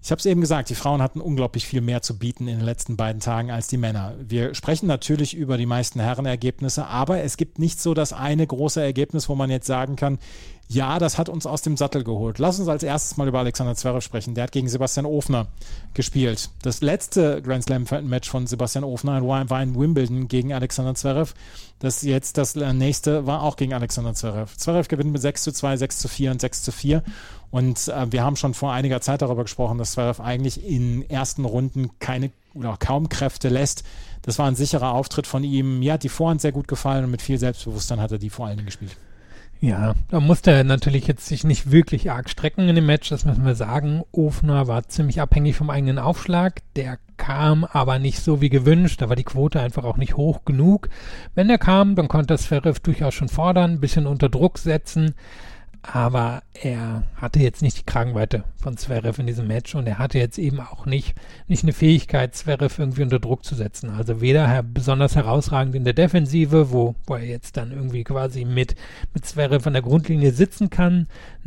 Ich habe es eben gesagt, die Frauen hatten unglaublich viel mehr zu bieten in den letzten beiden Tagen als die Männer. Wir sprechen natürlich über die meisten Herrenergebnisse, aber es gibt nicht so das eine große Ergebnis, wo man jetzt sagen kann, ja, das hat uns aus dem Sattel geholt. Lass uns als erstes mal über Alexander Zverev sprechen. Der hat gegen Sebastian Ofner gespielt. Das letzte Grand Slam Match von Sebastian Ofner war in Wimbledon gegen Alexander Zverev. Das jetzt das nächste war auch gegen Alexander Zverev. Zverev gewinnt mit 6 zu 2, 6 zu 4 und 6 zu 4. Und äh, wir haben schon vor einiger Zeit darüber gesprochen, dass Zverev eigentlich in ersten Runden keine oder kaum Kräfte lässt. Das war ein sicherer Auftritt von ihm. Mir hat die Vorhand sehr gut gefallen und mit viel Selbstbewusstsein hat er die vor allen Dingen gespielt. Ja, da musste er natürlich jetzt sich nicht wirklich arg strecken in dem Match, das müssen wir sagen. Ofner war ziemlich abhängig vom eigenen Aufschlag. Der kam aber nicht so wie gewünscht. Da war die Quote einfach auch nicht hoch genug. Wenn er kam, dann konnte Zverev durchaus schon fordern, ein bisschen unter Druck setzen aber er hatte jetzt nicht die Kragenweite von Zverev in diesem Match und er hatte jetzt eben auch nicht, nicht eine Fähigkeit, Zverev irgendwie unter Druck zu setzen. Also weder besonders herausragend in der Defensive, wo, wo er jetzt dann irgendwie quasi mit, mit Zverev an der Grundlinie sitzen kann,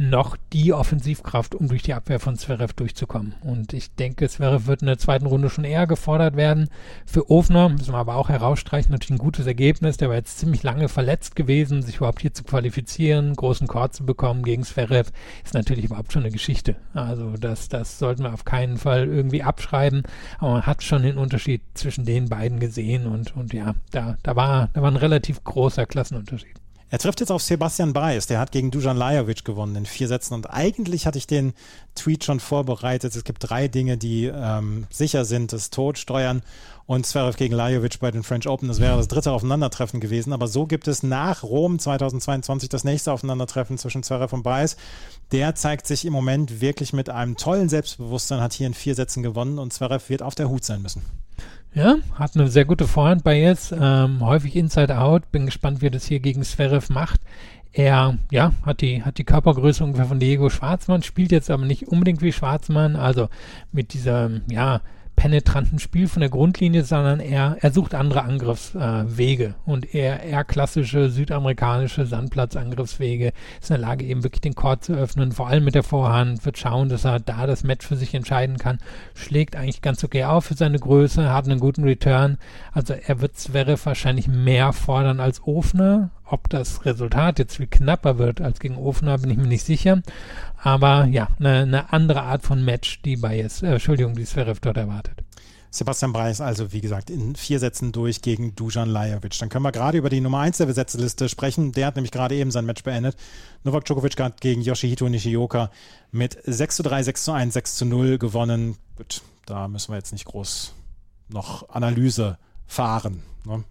noch die Offensivkraft, um durch die Abwehr von Zverev durchzukommen. Und ich denke, Zverev wird in der zweiten Runde schon eher gefordert werden. Für Ofner müssen wir aber auch herausstreichen, natürlich ein gutes Ergebnis. Der war jetzt ziemlich lange verletzt gewesen, sich überhaupt hier zu qualifizieren, großen Chord zu bekommen gegen Zverev, ist natürlich überhaupt schon eine Geschichte. Also das, das sollten wir auf keinen Fall irgendwie abschreiben. Aber man hat schon den Unterschied zwischen den beiden gesehen und, und ja, da, da war, da war ein relativ großer Klassenunterschied. Er trifft jetzt auf Sebastian Baez, der hat gegen Dujan Lajovic gewonnen in vier Sätzen und eigentlich hatte ich den Tweet schon vorbereitet. Es gibt drei Dinge, die ähm, sicher sind, das Todsteuern und Zverev gegen Lajovic bei den French Open. Das wäre das dritte Aufeinandertreffen gewesen, aber so gibt es nach Rom 2022 das nächste Aufeinandertreffen zwischen Zverev und Baez. Der zeigt sich im Moment wirklich mit einem tollen Selbstbewusstsein, hat hier in vier Sätzen gewonnen und Zverev wird auf der Hut sein müssen. Ja, hat eine sehr gute Vorhand bei jetzt, ähm, häufig Inside Out. Bin gespannt, wie er das hier gegen Zverev macht. Er, ja, hat die, hat die Körpergröße ungefähr von Diego Schwarzmann, spielt jetzt aber nicht unbedingt wie Schwarzmann, also mit dieser, ja, penetranten Spiel von der Grundlinie, sondern er, er sucht andere Angriffswege. Äh, und er, er klassische südamerikanische Sandplatzangriffswege. Ist in der Lage, eben wirklich den Court zu öffnen, vor allem mit der Vorhand, wird schauen, dass er da das Match für sich entscheiden kann, schlägt eigentlich ganz okay auf für seine Größe, hat einen guten Return, also er wird Zverev wahrscheinlich mehr fordern als Ofner, ob das Resultat jetzt viel knapper wird als gegen Ofner, bin ich mir nicht sicher. Aber ja, eine, eine andere Art von Match, die jetzt, äh, Entschuldigung, die Zverev dort erwartet. Sebastian Breis also, wie gesagt, in vier Sätzen durch gegen Dujan Lajovic. Dann können wir gerade über die Nummer 1 der Besetzliste sprechen. Der hat nämlich gerade eben sein Match beendet. Novak Djokovic hat gegen Yoshihito Nishioka mit 6 zu 3, 6 zu 1, 6 zu 0 gewonnen. Gut, da müssen wir jetzt nicht groß noch Analyse fahren. Ne?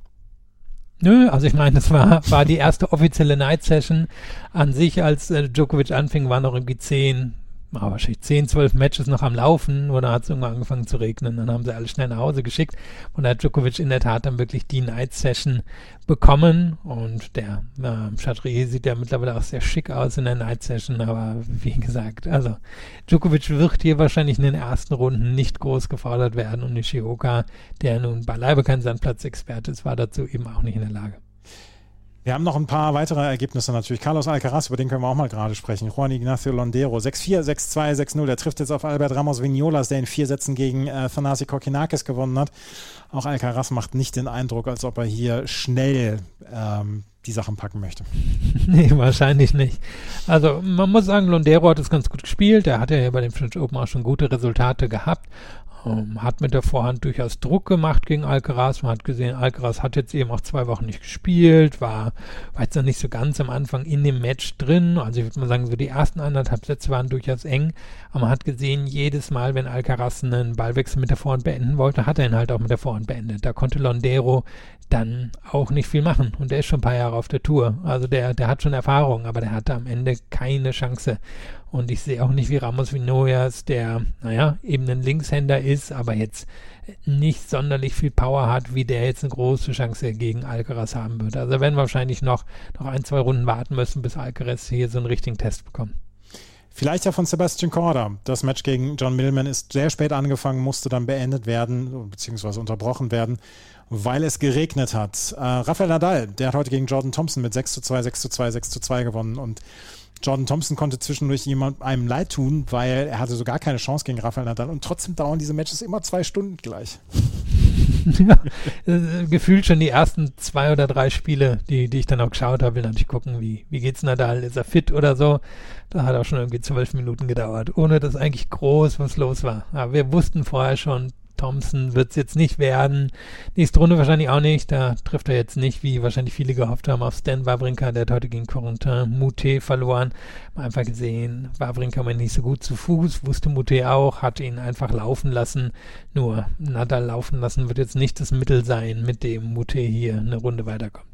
Nö, also ich meine, das war, war die erste offizielle Night Session. An sich, als äh, Djokovic anfing, waren noch irgendwie zehn, war wahrscheinlich 10, 12 Matches noch am Laufen oder hat es irgendwann angefangen zu regnen. Dann haben sie alle schnell nach Hause geschickt und hat Djokovic in der Tat dann wirklich die Night Session bekommen und der äh, Chatrier sieht ja mittlerweile auch sehr schick aus in der Night Session, aber wie gesagt, also Djokovic wird hier wahrscheinlich in den ersten Runden nicht groß gefordert werden und Nishioka, der nun beileibe kein Sandplatzexperte ist, war dazu eben auch nicht in der Lage. Wir haben noch ein paar weitere Ergebnisse natürlich. Carlos Alcaraz, über den können wir auch mal gerade sprechen. Juan Ignacio Londero, 6-4, 6-2, 6-0. Der trifft jetzt auf Albert Ramos Vignolas, der in vier Sätzen gegen äh, Thanasi Kokinakis gewonnen hat. Auch Alcaraz macht nicht den Eindruck, als ob er hier schnell ähm, die Sachen packen möchte. nee, wahrscheinlich nicht. Also man muss sagen, Londero hat es ganz gut gespielt. Er hat ja bei dem French Open auch schon gute Resultate gehabt. Ähm, hat mit der Vorhand durchaus Druck gemacht gegen Alcaraz. Man hat gesehen, Alcaraz hat jetzt eben auch zwei Wochen nicht gespielt, war, war jetzt noch nicht so ganz am Anfang in dem Match drin. Also ich würde mal sagen, so die ersten anderthalb Sätze waren durchaus eng. Aber man hat gesehen, jedes Mal, wenn Alcaraz einen Ballwechsel mit der Vorhand beenden wollte, hat er ihn halt auch mit der Vorhand beendet. Da konnte Londero dann auch nicht viel machen. Und der ist schon ein paar Jahre auf der Tour. Also der, der hat schon Erfahrung, aber der hatte am Ende keine Chance. Und ich sehe auch nicht wie Ramos Vinoyas, der, naja, eben ein Linkshänder ist, aber jetzt nicht sonderlich viel Power hat, wie der jetzt eine große Chance gegen Alcaraz haben wird. Also werden wir wahrscheinlich noch, noch ein, zwei Runden warten müssen, bis Alcaraz hier so einen richtigen Test bekommt. Vielleicht ja von Sebastian Korda. Das Match gegen John Millman ist sehr spät angefangen, musste dann beendet werden, beziehungsweise unterbrochen werden, weil es geregnet hat. Äh, Rafael Nadal, der hat heute gegen Jordan Thompson mit 6 zu 2, 6 zu 2, 6 zu 2 gewonnen und Jordan Thompson konnte zwischendurch jemand einem leid tun, weil er hatte so gar keine Chance gegen Rafael Nadal und trotzdem dauern diese Matches immer zwei Stunden gleich. ja, äh, gefühlt schon die ersten zwei oder drei Spiele, die, die ich dann auch geschaut habe, will natürlich gucken, wie, wie geht's Nadal, ist er fit oder so. Da hat auch schon irgendwie zwölf Minuten gedauert, ohne dass eigentlich groß was los war. Aber wir wussten vorher schon, Thompson wird es jetzt nicht werden. Nächste Runde wahrscheinlich auch nicht. Da trifft er jetzt nicht, wie wahrscheinlich viele gehofft haben, auf Stan Wawrinka. Der hat heute gegen Corentin Moutet verloren. Mal einfach gesehen, Wawrinka war nicht so gut zu Fuß, wusste Moutet auch, hat ihn einfach laufen lassen. Nur Nadal laufen lassen wird jetzt nicht das Mittel sein, mit dem Moutet hier eine Runde weiterkommt.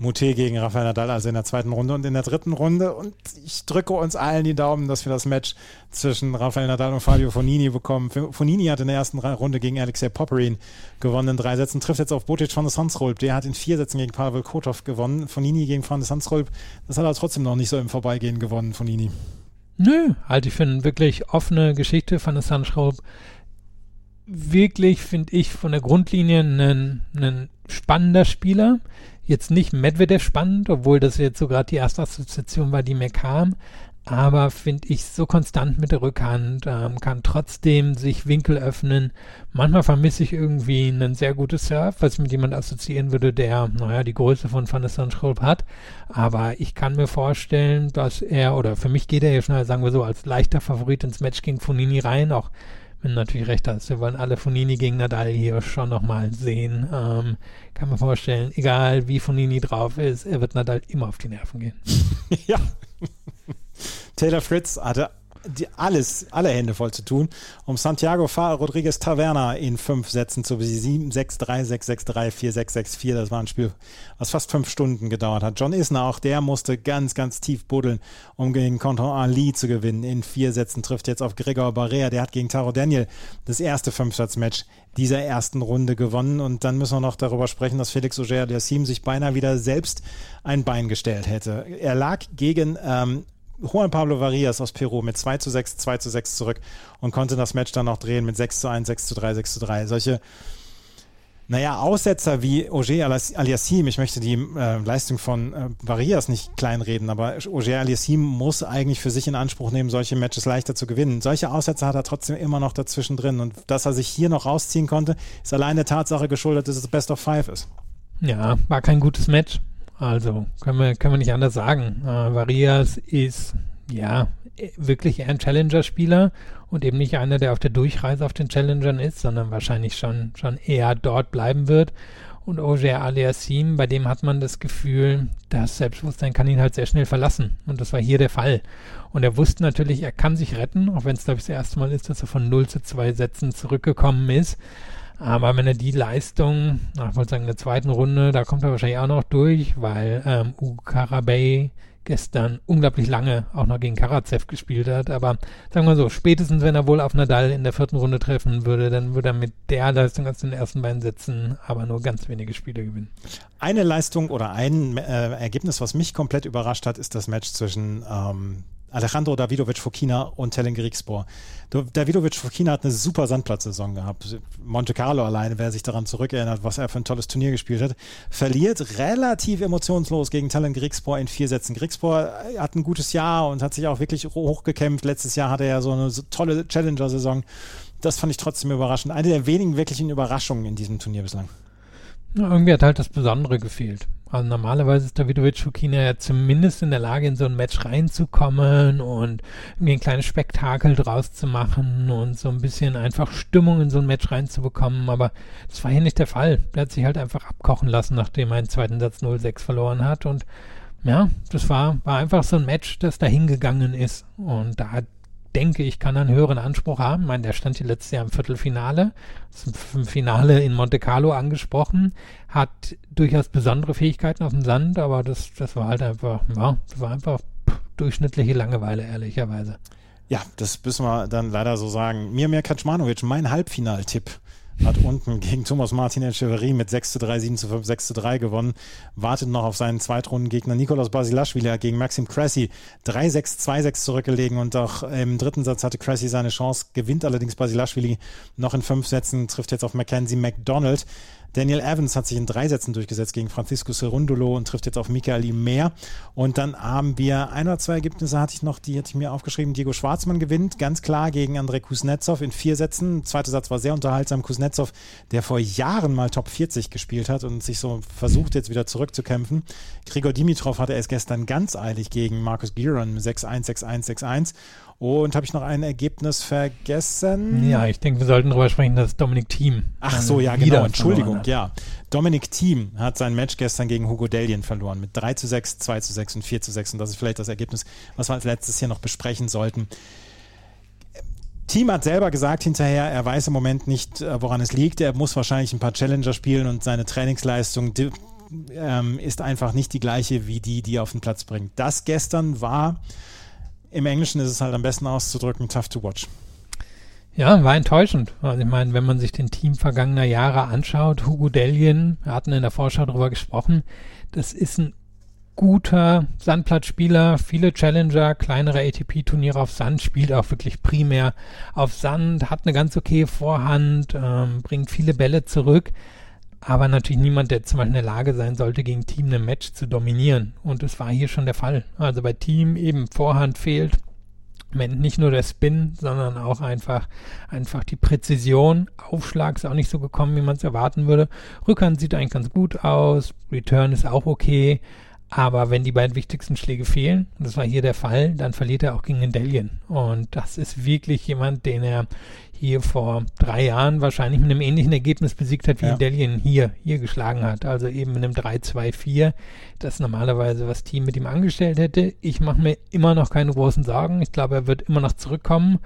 Moutet gegen Rafael Nadal, also in der zweiten Runde und in der dritten Runde. Und ich drücke uns allen die Daumen, dass wir das Match zwischen Rafael Nadal und Fabio Fonini bekommen. Fonini hat in der ersten Runde gegen Alexei Popperin gewonnen in drei Sätzen, trifft jetzt auf Botic von der Sansrolp. Der hat in vier Sätzen gegen Pavel Kotov gewonnen. Fonini gegen Van der Sansrolp, das hat er trotzdem noch nicht so im Vorbeigehen gewonnen, Fonini. Nö, halte ich für eine wirklich offene Geschichte von der Sansrolp. Wirklich, finde ich, von der Grundlinie ein spannender Spieler Jetzt nicht Medvedev spannend, obwohl das jetzt so gerade die erste Assoziation war, die mir kam. aber finde ich so konstant mit der Rückhand, ähm, kann trotzdem sich Winkel öffnen. Manchmal vermisse ich irgendwie einen sehr gutes Surf, was ich mit jemand assoziieren würde, der, naja, die Größe von Van der Sandschulp hat. Aber ich kann mir vorstellen, dass er, oder für mich geht er ja schnell, sagen wir so, als leichter Favorit ins Match gegen Fonini rein, auch wenn du natürlich recht hast, wir wollen alle Fonini gegen Nadal hier schon nochmal sehen. Ähm, kann mir vorstellen, egal wie Fonini drauf ist, er wird Nadal immer auf die Nerven gehen. ja. Taylor Fritz hatte die, alles, alle Hände voll zu tun, um Santiago Fa Rodriguez Taverna in fünf Sätzen zu besiegen. 6-3, 6-6-3, 4-6-6-4. Das war ein Spiel, was fast fünf Stunden gedauert hat. John Isner, auch der musste ganz, ganz tief buddeln, um gegen Conton Ali zu gewinnen. In vier Sätzen trifft jetzt auf Gregor Barrea. Der hat gegen Taro Daniel das erste Fünfsatz-Match dieser ersten Runde gewonnen. Und dann müssen wir noch darüber sprechen, dass Felix Auger-Aliassime sich beinahe wieder selbst ein Bein gestellt hätte. Er lag gegen ähm, Juan Pablo Varias aus Peru mit 2 zu 6, 2 zu 6 zurück und konnte das Match dann noch drehen mit 6 zu 1, 6 zu 3, 6 zu 3. Solche, naja, Aussetzer wie Auger Aliassim, ich möchte die äh, Leistung von äh, Varias nicht kleinreden, aber Auger Aliassim muss eigentlich für sich in Anspruch nehmen, solche Matches leichter zu gewinnen. Solche Aussetzer hat er trotzdem immer noch dazwischen drin und dass er sich hier noch rausziehen konnte, ist allein der Tatsache geschuldet, dass es Best of Five ist. Ja, war kein gutes Match. Also, können wir, können wir nicht anders sagen. Äh, Varias ist, ja, wirklich eher ein Challenger-Spieler und eben nicht einer, der auf der Durchreise auf den Challengern ist, sondern wahrscheinlich schon, schon eher dort bleiben wird. Und Oger Aliassim, bei dem hat man das Gefühl, das Selbstbewusstsein kann ihn halt sehr schnell verlassen. Und das war hier der Fall. Und er wusste natürlich, er kann sich retten, auch wenn es, glaube ich, das erste Mal ist, dass er von 0 zu 2 Sätzen zurückgekommen ist. Aber wenn er die Leistung, ich wollte sagen, in der zweiten Runde, da kommt er wahrscheinlich auch noch durch, weil ähm, Ugo Karabey gestern unglaublich lange auch noch gegen Karatsev gespielt hat. Aber sagen wir so, spätestens wenn er wohl auf Nadal in der vierten Runde treffen würde, dann würde er mit der Leistung aus den ersten beiden Sätzen aber nur ganz wenige Spiele gewinnen. Eine Leistung oder ein äh, Ergebnis, was mich komplett überrascht hat, ist das Match zwischen ähm, Alejandro Davidovic Fokina und Telen Grigspor. Davidovic Fokina hat eine super Sandplatzsaison gehabt. Monte Carlo alleine, wer sich daran zurückerinnert, was er für ein tolles Turnier gespielt hat, verliert relativ emotionslos gegen Telen Grigspor in vier Sätzen. Grigspor hat ein gutes Jahr und hat sich auch wirklich hochgekämpft. Letztes Jahr hatte er ja so eine tolle Challenger-Saison. Das fand ich trotzdem überraschend. Eine der wenigen wirklichen Überraschungen in diesem Turnier bislang. Ja, irgendwie hat halt das Besondere gefehlt. Also normalerweise ist Davidovic Fukina ja zumindest in der Lage, in so ein Match reinzukommen und irgendwie ein kleines Spektakel draus zu machen und so ein bisschen einfach Stimmung in so ein Match reinzubekommen. Aber das war hier nicht der Fall. Der hat sich halt einfach abkochen lassen, nachdem er einen zweiten Satz 0-6 verloren hat. Und ja, das war, war einfach so ein Match, das dahin gegangen ist. Und da hat denke ich, kann einen höheren Anspruch haben. Ich meine, der stand hier letztes Jahr im Viertelfinale, im Finale in Monte Carlo angesprochen, hat durchaus besondere Fähigkeiten auf dem Sand, aber das, das war halt einfach, ja, das war einfach durchschnittliche Langeweile, ehrlicherweise. Ja, das müssen wir dann leider so sagen. Mir mehr Kaczmanowicz, mein Halbfinaltipp hat unten gegen Thomas Martin Echeverry mit 6 zu 3, 7 zu 5, 6 zu 3 gewonnen. Wartet noch auf seinen Zweitrundengegner Nikolaus Basilashvili gegen Maxim Cressy 3-6, 2-6 zurückgelegen und auch im dritten Satz hatte Cressy seine Chance, gewinnt allerdings Basilashvili noch in fünf Sätzen, trifft jetzt auf Mackenzie McDonald. Daniel Evans hat sich in drei Sätzen durchgesetzt gegen Francisco Cerundolo und trifft jetzt auf Michael mehr. Und dann haben wir ein oder zwei Ergebnisse hatte ich noch, die hatte ich mir aufgeschrieben. Diego Schwarzmann gewinnt ganz klar gegen Andrei Kuznetsov in vier Sätzen. Zweiter Satz war sehr unterhaltsam. Kuznetsov, der vor Jahren mal Top 40 gespielt hat und sich so versucht jetzt wieder zurückzukämpfen. Grigor Dimitrov hatte es gestern ganz eilig gegen Markus Giron 6-1, 6-1, 6-1. Und habe ich noch ein Ergebnis vergessen? Ja, ich denke, wir sollten darüber sprechen, dass Dominik Thiem. Ach so, ja, genau. Entschuldigung, ja. Dominik Thiem hat sein Match gestern gegen Hugo Delien verloren mit 3 zu 6, 2 zu 6 und 4 zu 6. Und das ist vielleicht das Ergebnis, was wir als letztes hier noch besprechen sollten. Team hat selber gesagt hinterher, er weiß im Moment nicht, äh, woran es liegt. Er muss wahrscheinlich ein paar Challenger spielen und seine Trainingsleistung ähm, ist einfach nicht die gleiche wie die, die er auf den Platz bringt. Das gestern war im Englischen ist es halt am besten auszudrücken, tough to watch. Ja, war enttäuschend. Also ich meine, wenn man sich den Team vergangener Jahre anschaut, Hugo Dellien, wir hatten in der Vorschau darüber gesprochen, das ist ein guter Sandplatzspieler, viele Challenger, kleinere ATP-Turniere auf Sand, spielt auch wirklich primär auf Sand, hat eine ganz okay Vorhand, ähm, bringt viele Bälle zurück. aber natürlich niemand, der zum Beispiel in der Lage sein sollte, gegen Team ein Match zu dominieren. Und das war hier schon der Fall. Also bei Team eben Vorhand fehlt, nicht nur der Spin, sondern auch einfach, einfach die Präzision. Aufschlag ist auch nicht so gekommen, wie man es erwarten würde. Rückhand sieht eigentlich ganz gut aus. Return ist auch okay. Aber wenn die beiden wichtigsten Schläge fehlen, und das war hier der Fall, dann verliert er auch gegen Endelien. Und das ist wirklich jemand, den er hier vor drei Jahren wahrscheinlich mit einem ähnlichen Ergebnis besiegt hat, wie ja. Endelien hier, hier geschlagen hat. Also eben mit einem 3-2-4, das normalerweise was Team mit ihm angestellt hätte. Ich mache mir immer noch keine großen Sorgen. Ich glaube, er wird immer noch zurückkommen.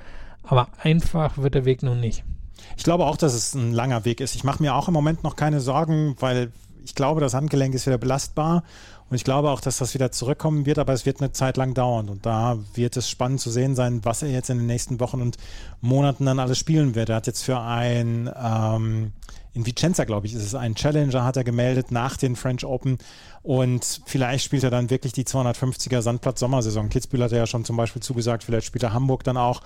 Aber einfach wird der Weg nun nicht. Ich glaube auch, dass es ein langer Weg ist. Ich mache mir auch im Moment noch keine Sorgen, weil ich glaube, das Handgelenk ist wieder belastbar und ich glaube auch, dass das wieder zurückkommen wird, aber es wird eine Zeit lang dauern. Und da wird es spannend zu sehen sein, was er jetzt in den nächsten Wochen und Monaten dann alles spielen wird. Er hat jetzt für ein, ähm, in Vicenza, glaube ich, ist es ein Challenger, hat er gemeldet nach den French Open. Und vielleicht spielt er dann wirklich die 250er Sandplatz-Sommersaison. Kitzbühel hat er ja schon zum Beispiel zugesagt, vielleicht spielt er Hamburg dann auch.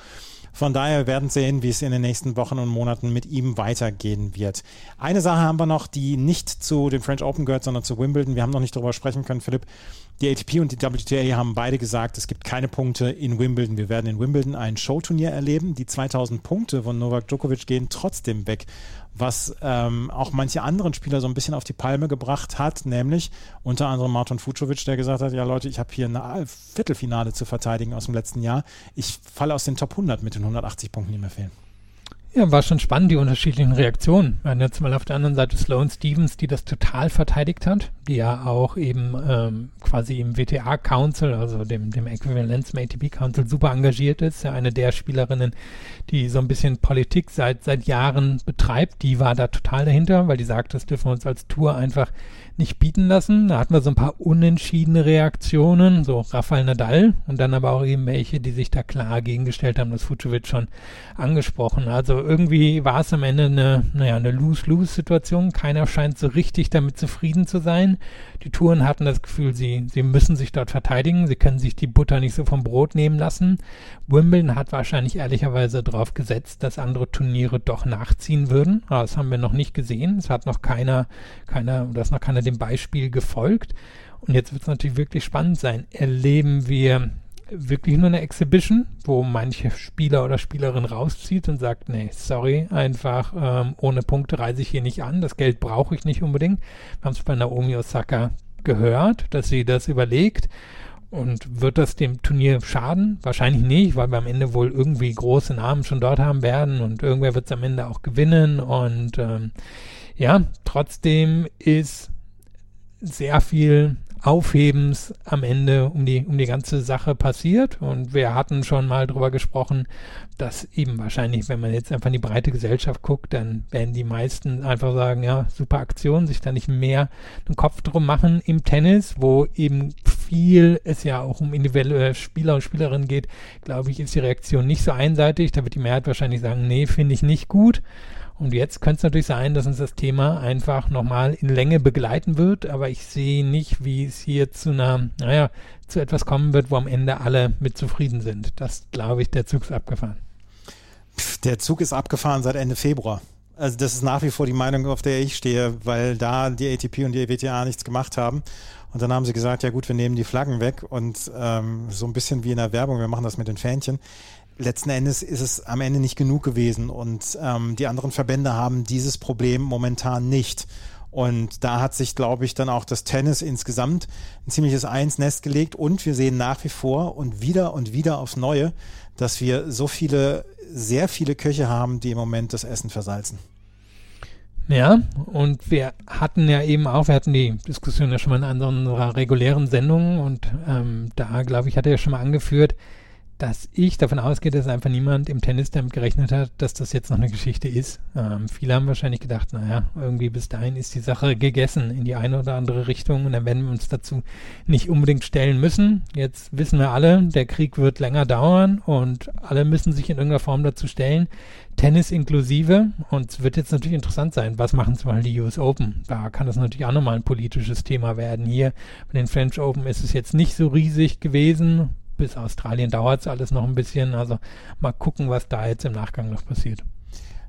Von daher werden sehen, wie es in den nächsten Wochen und Monaten mit ihm weitergehen wird. Eine Sache haben wir noch, die nicht zu den French Open gehört, sondern zu Wimbledon. Wir haben noch nicht darüber sprechen können, Philipp. Die ATP und die WTA haben beide gesagt, es gibt keine Punkte in Wimbledon. Wir werden in Wimbledon ein Showturnier erleben. Die 2000 Punkte von Novak Djokovic gehen trotzdem weg was ähm, auch manche anderen Spieler so ein bisschen auf die Palme gebracht hat, nämlich unter anderem Martin Fucovic, der gesagt hat, ja Leute, ich habe hier eine Viertelfinale zu verteidigen aus dem letzten Jahr. Ich falle aus den Top 100 mit den 180 Punkten, die mir fehlen. Ja, war schon spannend, die unterschiedlichen Reaktionen. Wir hatten jetzt mal auf der anderen Seite Sloane Stevens, die das total verteidigt hat, die ja auch eben ähm, quasi im WTA Council, also dem, dem Äquivalenz im ATP Council, super engagiert ist. Ja, eine der Spielerinnen, die so ein bisschen Politik seit, seit Jahren betreibt, die war da total dahinter, weil die sagt, das dürfen wir uns als Tour einfach nicht bieten lassen. Da hatten wir so ein paar unentschiedene Reaktionen, so Rafael Nadal und dann aber auch eben welche, die sich da klar gegengestellt haben, das Fucovic schon angesprochen. Also irgendwie war es am Ende eine, naja, eine Lose-Lose-Situation. Keiner scheint so richtig damit zufrieden zu sein. Die Touren hatten das Gefühl, sie, sie müssen sich dort verteidigen. Sie können sich die Butter nicht so vom Brot nehmen lassen. Wimbledon hat wahrscheinlich ehrlicherweise darauf gesetzt, dass andere Turniere doch nachziehen würden. Aber das haben wir noch nicht gesehen. Es hat noch keiner, keiner, da ist noch keiner dem Beispiel gefolgt. Und jetzt wird es natürlich wirklich spannend sein. Erleben wir wirklich nur eine Exhibition, wo manche Spieler oder Spielerin rauszieht und sagt, nee, sorry, einfach ähm, ohne Punkte reise ich hier nicht an, das Geld brauche ich nicht unbedingt. Wir haben es bei Naomi Osaka gehört, dass sie das überlegt. Und wird das dem Turnier schaden? Wahrscheinlich nicht, weil wir am Ende wohl irgendwie große Namen schon dort haben werden und irgendwer wird es am Ende auch gewinnen. Und ähm, ja, trotzdem ist sehr viel Aufhebens am Ende um die, um die ganze Sache passiert. Und wir hatten schon mal drüber gesprochen, dass eben wahrscheinlich, wenn man jetzt einfach in die breite Gesellschaft guckt, dann werden die meisten einfach sagen, ja, super Aktion, sich da nicht mehr einen Kopf drum machen im Tennis, wo eben viel es ja auch um individuelle Spieler und Spielerinnen geht, glaube ich, ist die Reaktion nicht so einseitig. Da wird die Mehrheit wahrscheinlich sagen, nee, finde ich nicht gut. Und jetzt könnte es natürlich sein, dass uns das Thema einfach nochmal in Länge begleiten wird, aber ich sehe nicht, wie es hier zu einer, naja, zu etwas kommen wird, wo am Ende alle mit zufrieden sind. Das glaube ich, der Zug ist abgefahren. Der Zug ist abgefahren seit Ende Februar. Also das ist nach wie vor die Meinung, auf der ich stehe, weil da die ATP und die WTA nichts gemacht haben. Und dann haben sie gesagt, ja gut, wir nehmen die Flaggen weg und ähm, so ein bisschen wie in der Werbung, wir machen das mit den Fähnchen letzten Endes ist es am Ende nicht genug gewesen und ähm, die anderen Verbände haben dieses Problem momentan nicht. Und da hat sich, glaube ich, dann auch das Tennis insgesamt ein ziemliches Eins-Nest gelegt und wir sehen nach wie vor und wieder und wieder aufs Neue, dass wir so viele, sehr viele Köche haben, die im Moment das Essen versalzen. Ja, und wir hatten ja eben auch, wir hatten die Diskussion ja schon mal in anderen regulären Sendungen und ähm, da, glaube ich, hat er ja schon mal angeführt, dass ich davon ausgehe, dass einfach niemand im Tennis damit gerechnet hat, dass das jetzt noch eine Geschichte ist. Ähm, viele haben wahrscheinlich gedacht, naja, irgendwie bis dahin ist die Sache gegessen in die eine oder andere Richtung und dann werden wir uns dazu nicht unbedingt stellen müssen. Jetzt wissen wir alle, der Krieg wird länger dauern und alle müssen sich in irgendeiner Form dazu stellen. Tennis inklusive und es wird jetzt natürlich interessant sein, was machen zum Beispiel die US Open. Da kann das natürlich auch nochmal ein politisches Thema werden. Hier bei den French Open ist es jetzt nicht so riesig gewesen bis Australien dauert es alles noch ein bisschen. Also mal gucken, was da jetzt im Nachgang noch passiert.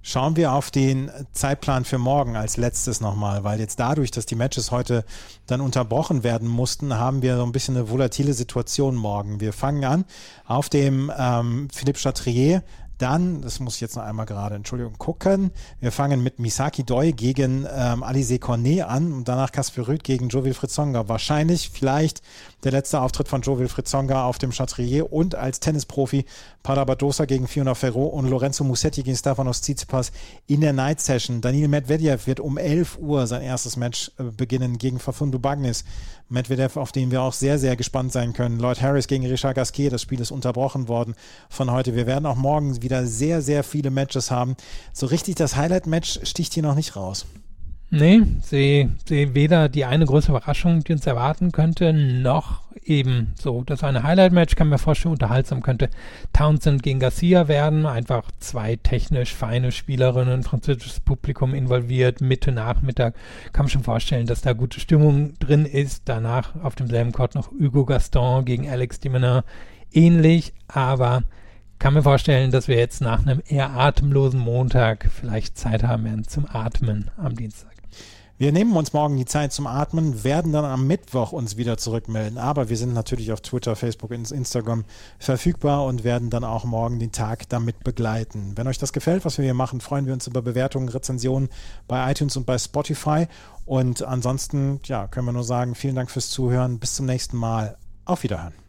Schauen wir auf den Zeitplan für morgen als letztes nochmal, weil jetzt dadurch, dass die Matches heute dann unterbrochen werden mussten, haben wir so ein bisschen eine volatile Situation morgen. Wir fangen an auf dem ähm, Philippe Chatrier dann, das muss ich jetzt noch einmal gerade, Entschuldigung, gucken. Wir fangen mit Misaki Doi gegen ähm, Alize Cornet an und danach Kasper Rüth gegen Joe Wilfried Songa. Wahrscheinlich, vielleicht der letzte Auftritt von Joe Wilfried Songa auf dem Chatrier und als Tennisprofi Pada Badosa gegen Fiona Ferro und Lorenzo Musetti gegen Stefanos Tsitsipas in der Night Session. Daniel Medvedev wird um 11 Uhr sein erstes Match äh, beginnen gegen Fafundu Bagnis. Medvedev, auf den wir auch sehr, sehr gespannt sein können. Lloyd Harris gegen Richard Gasquet, das Spiel ist unterbrochen worden von heute. Wir werden auch morgen wieder sehr, sehr viele Matches haben. So richtig das Highlight-Match sticht hier noch nicht raus. Nee, sehe seh weder die eine große Überraschung, die uns erwarten könnte, noch eben so. Das eine Highlight-Match, kann mir vorstellen, unterhaltsam könnte Townsend gegen Garcia werden. Einfach zwei technisch feine Spielerinnen, französisches Publikum involviert, Mitte, Nachmittag. Kann man schon vorstellen, dass da gute Stimmung drin ist. Danach auf demselben Court noch Hugo Gaston gegen Alex Dimener. Ähnlich, aber kann mir vorstellen, dass wir jetzt nach einem eher atemlosen Montag vielleicht Zeit haben werden zum Atmen am Dienstag. Wir nehmen uns morgen die Zeit zum Atmen, werden dann am Mittwoch uns wieder zurückmelden. Aber wir sind natürlich auf Twitter, Facebook Instagram verfügbar und werden dann auch morgen den Tag damit begleiten. Wenn euch das gefällt, was wir hier machen, freuen wir uns über Bewertungen, Rezensionen bei iTunes und bei Spotify. Und ansonsten, ja, können wir nur sagen, vielen Dank fürs Zuhören. Bis zum nächsten Mal. Auf Wiederhören.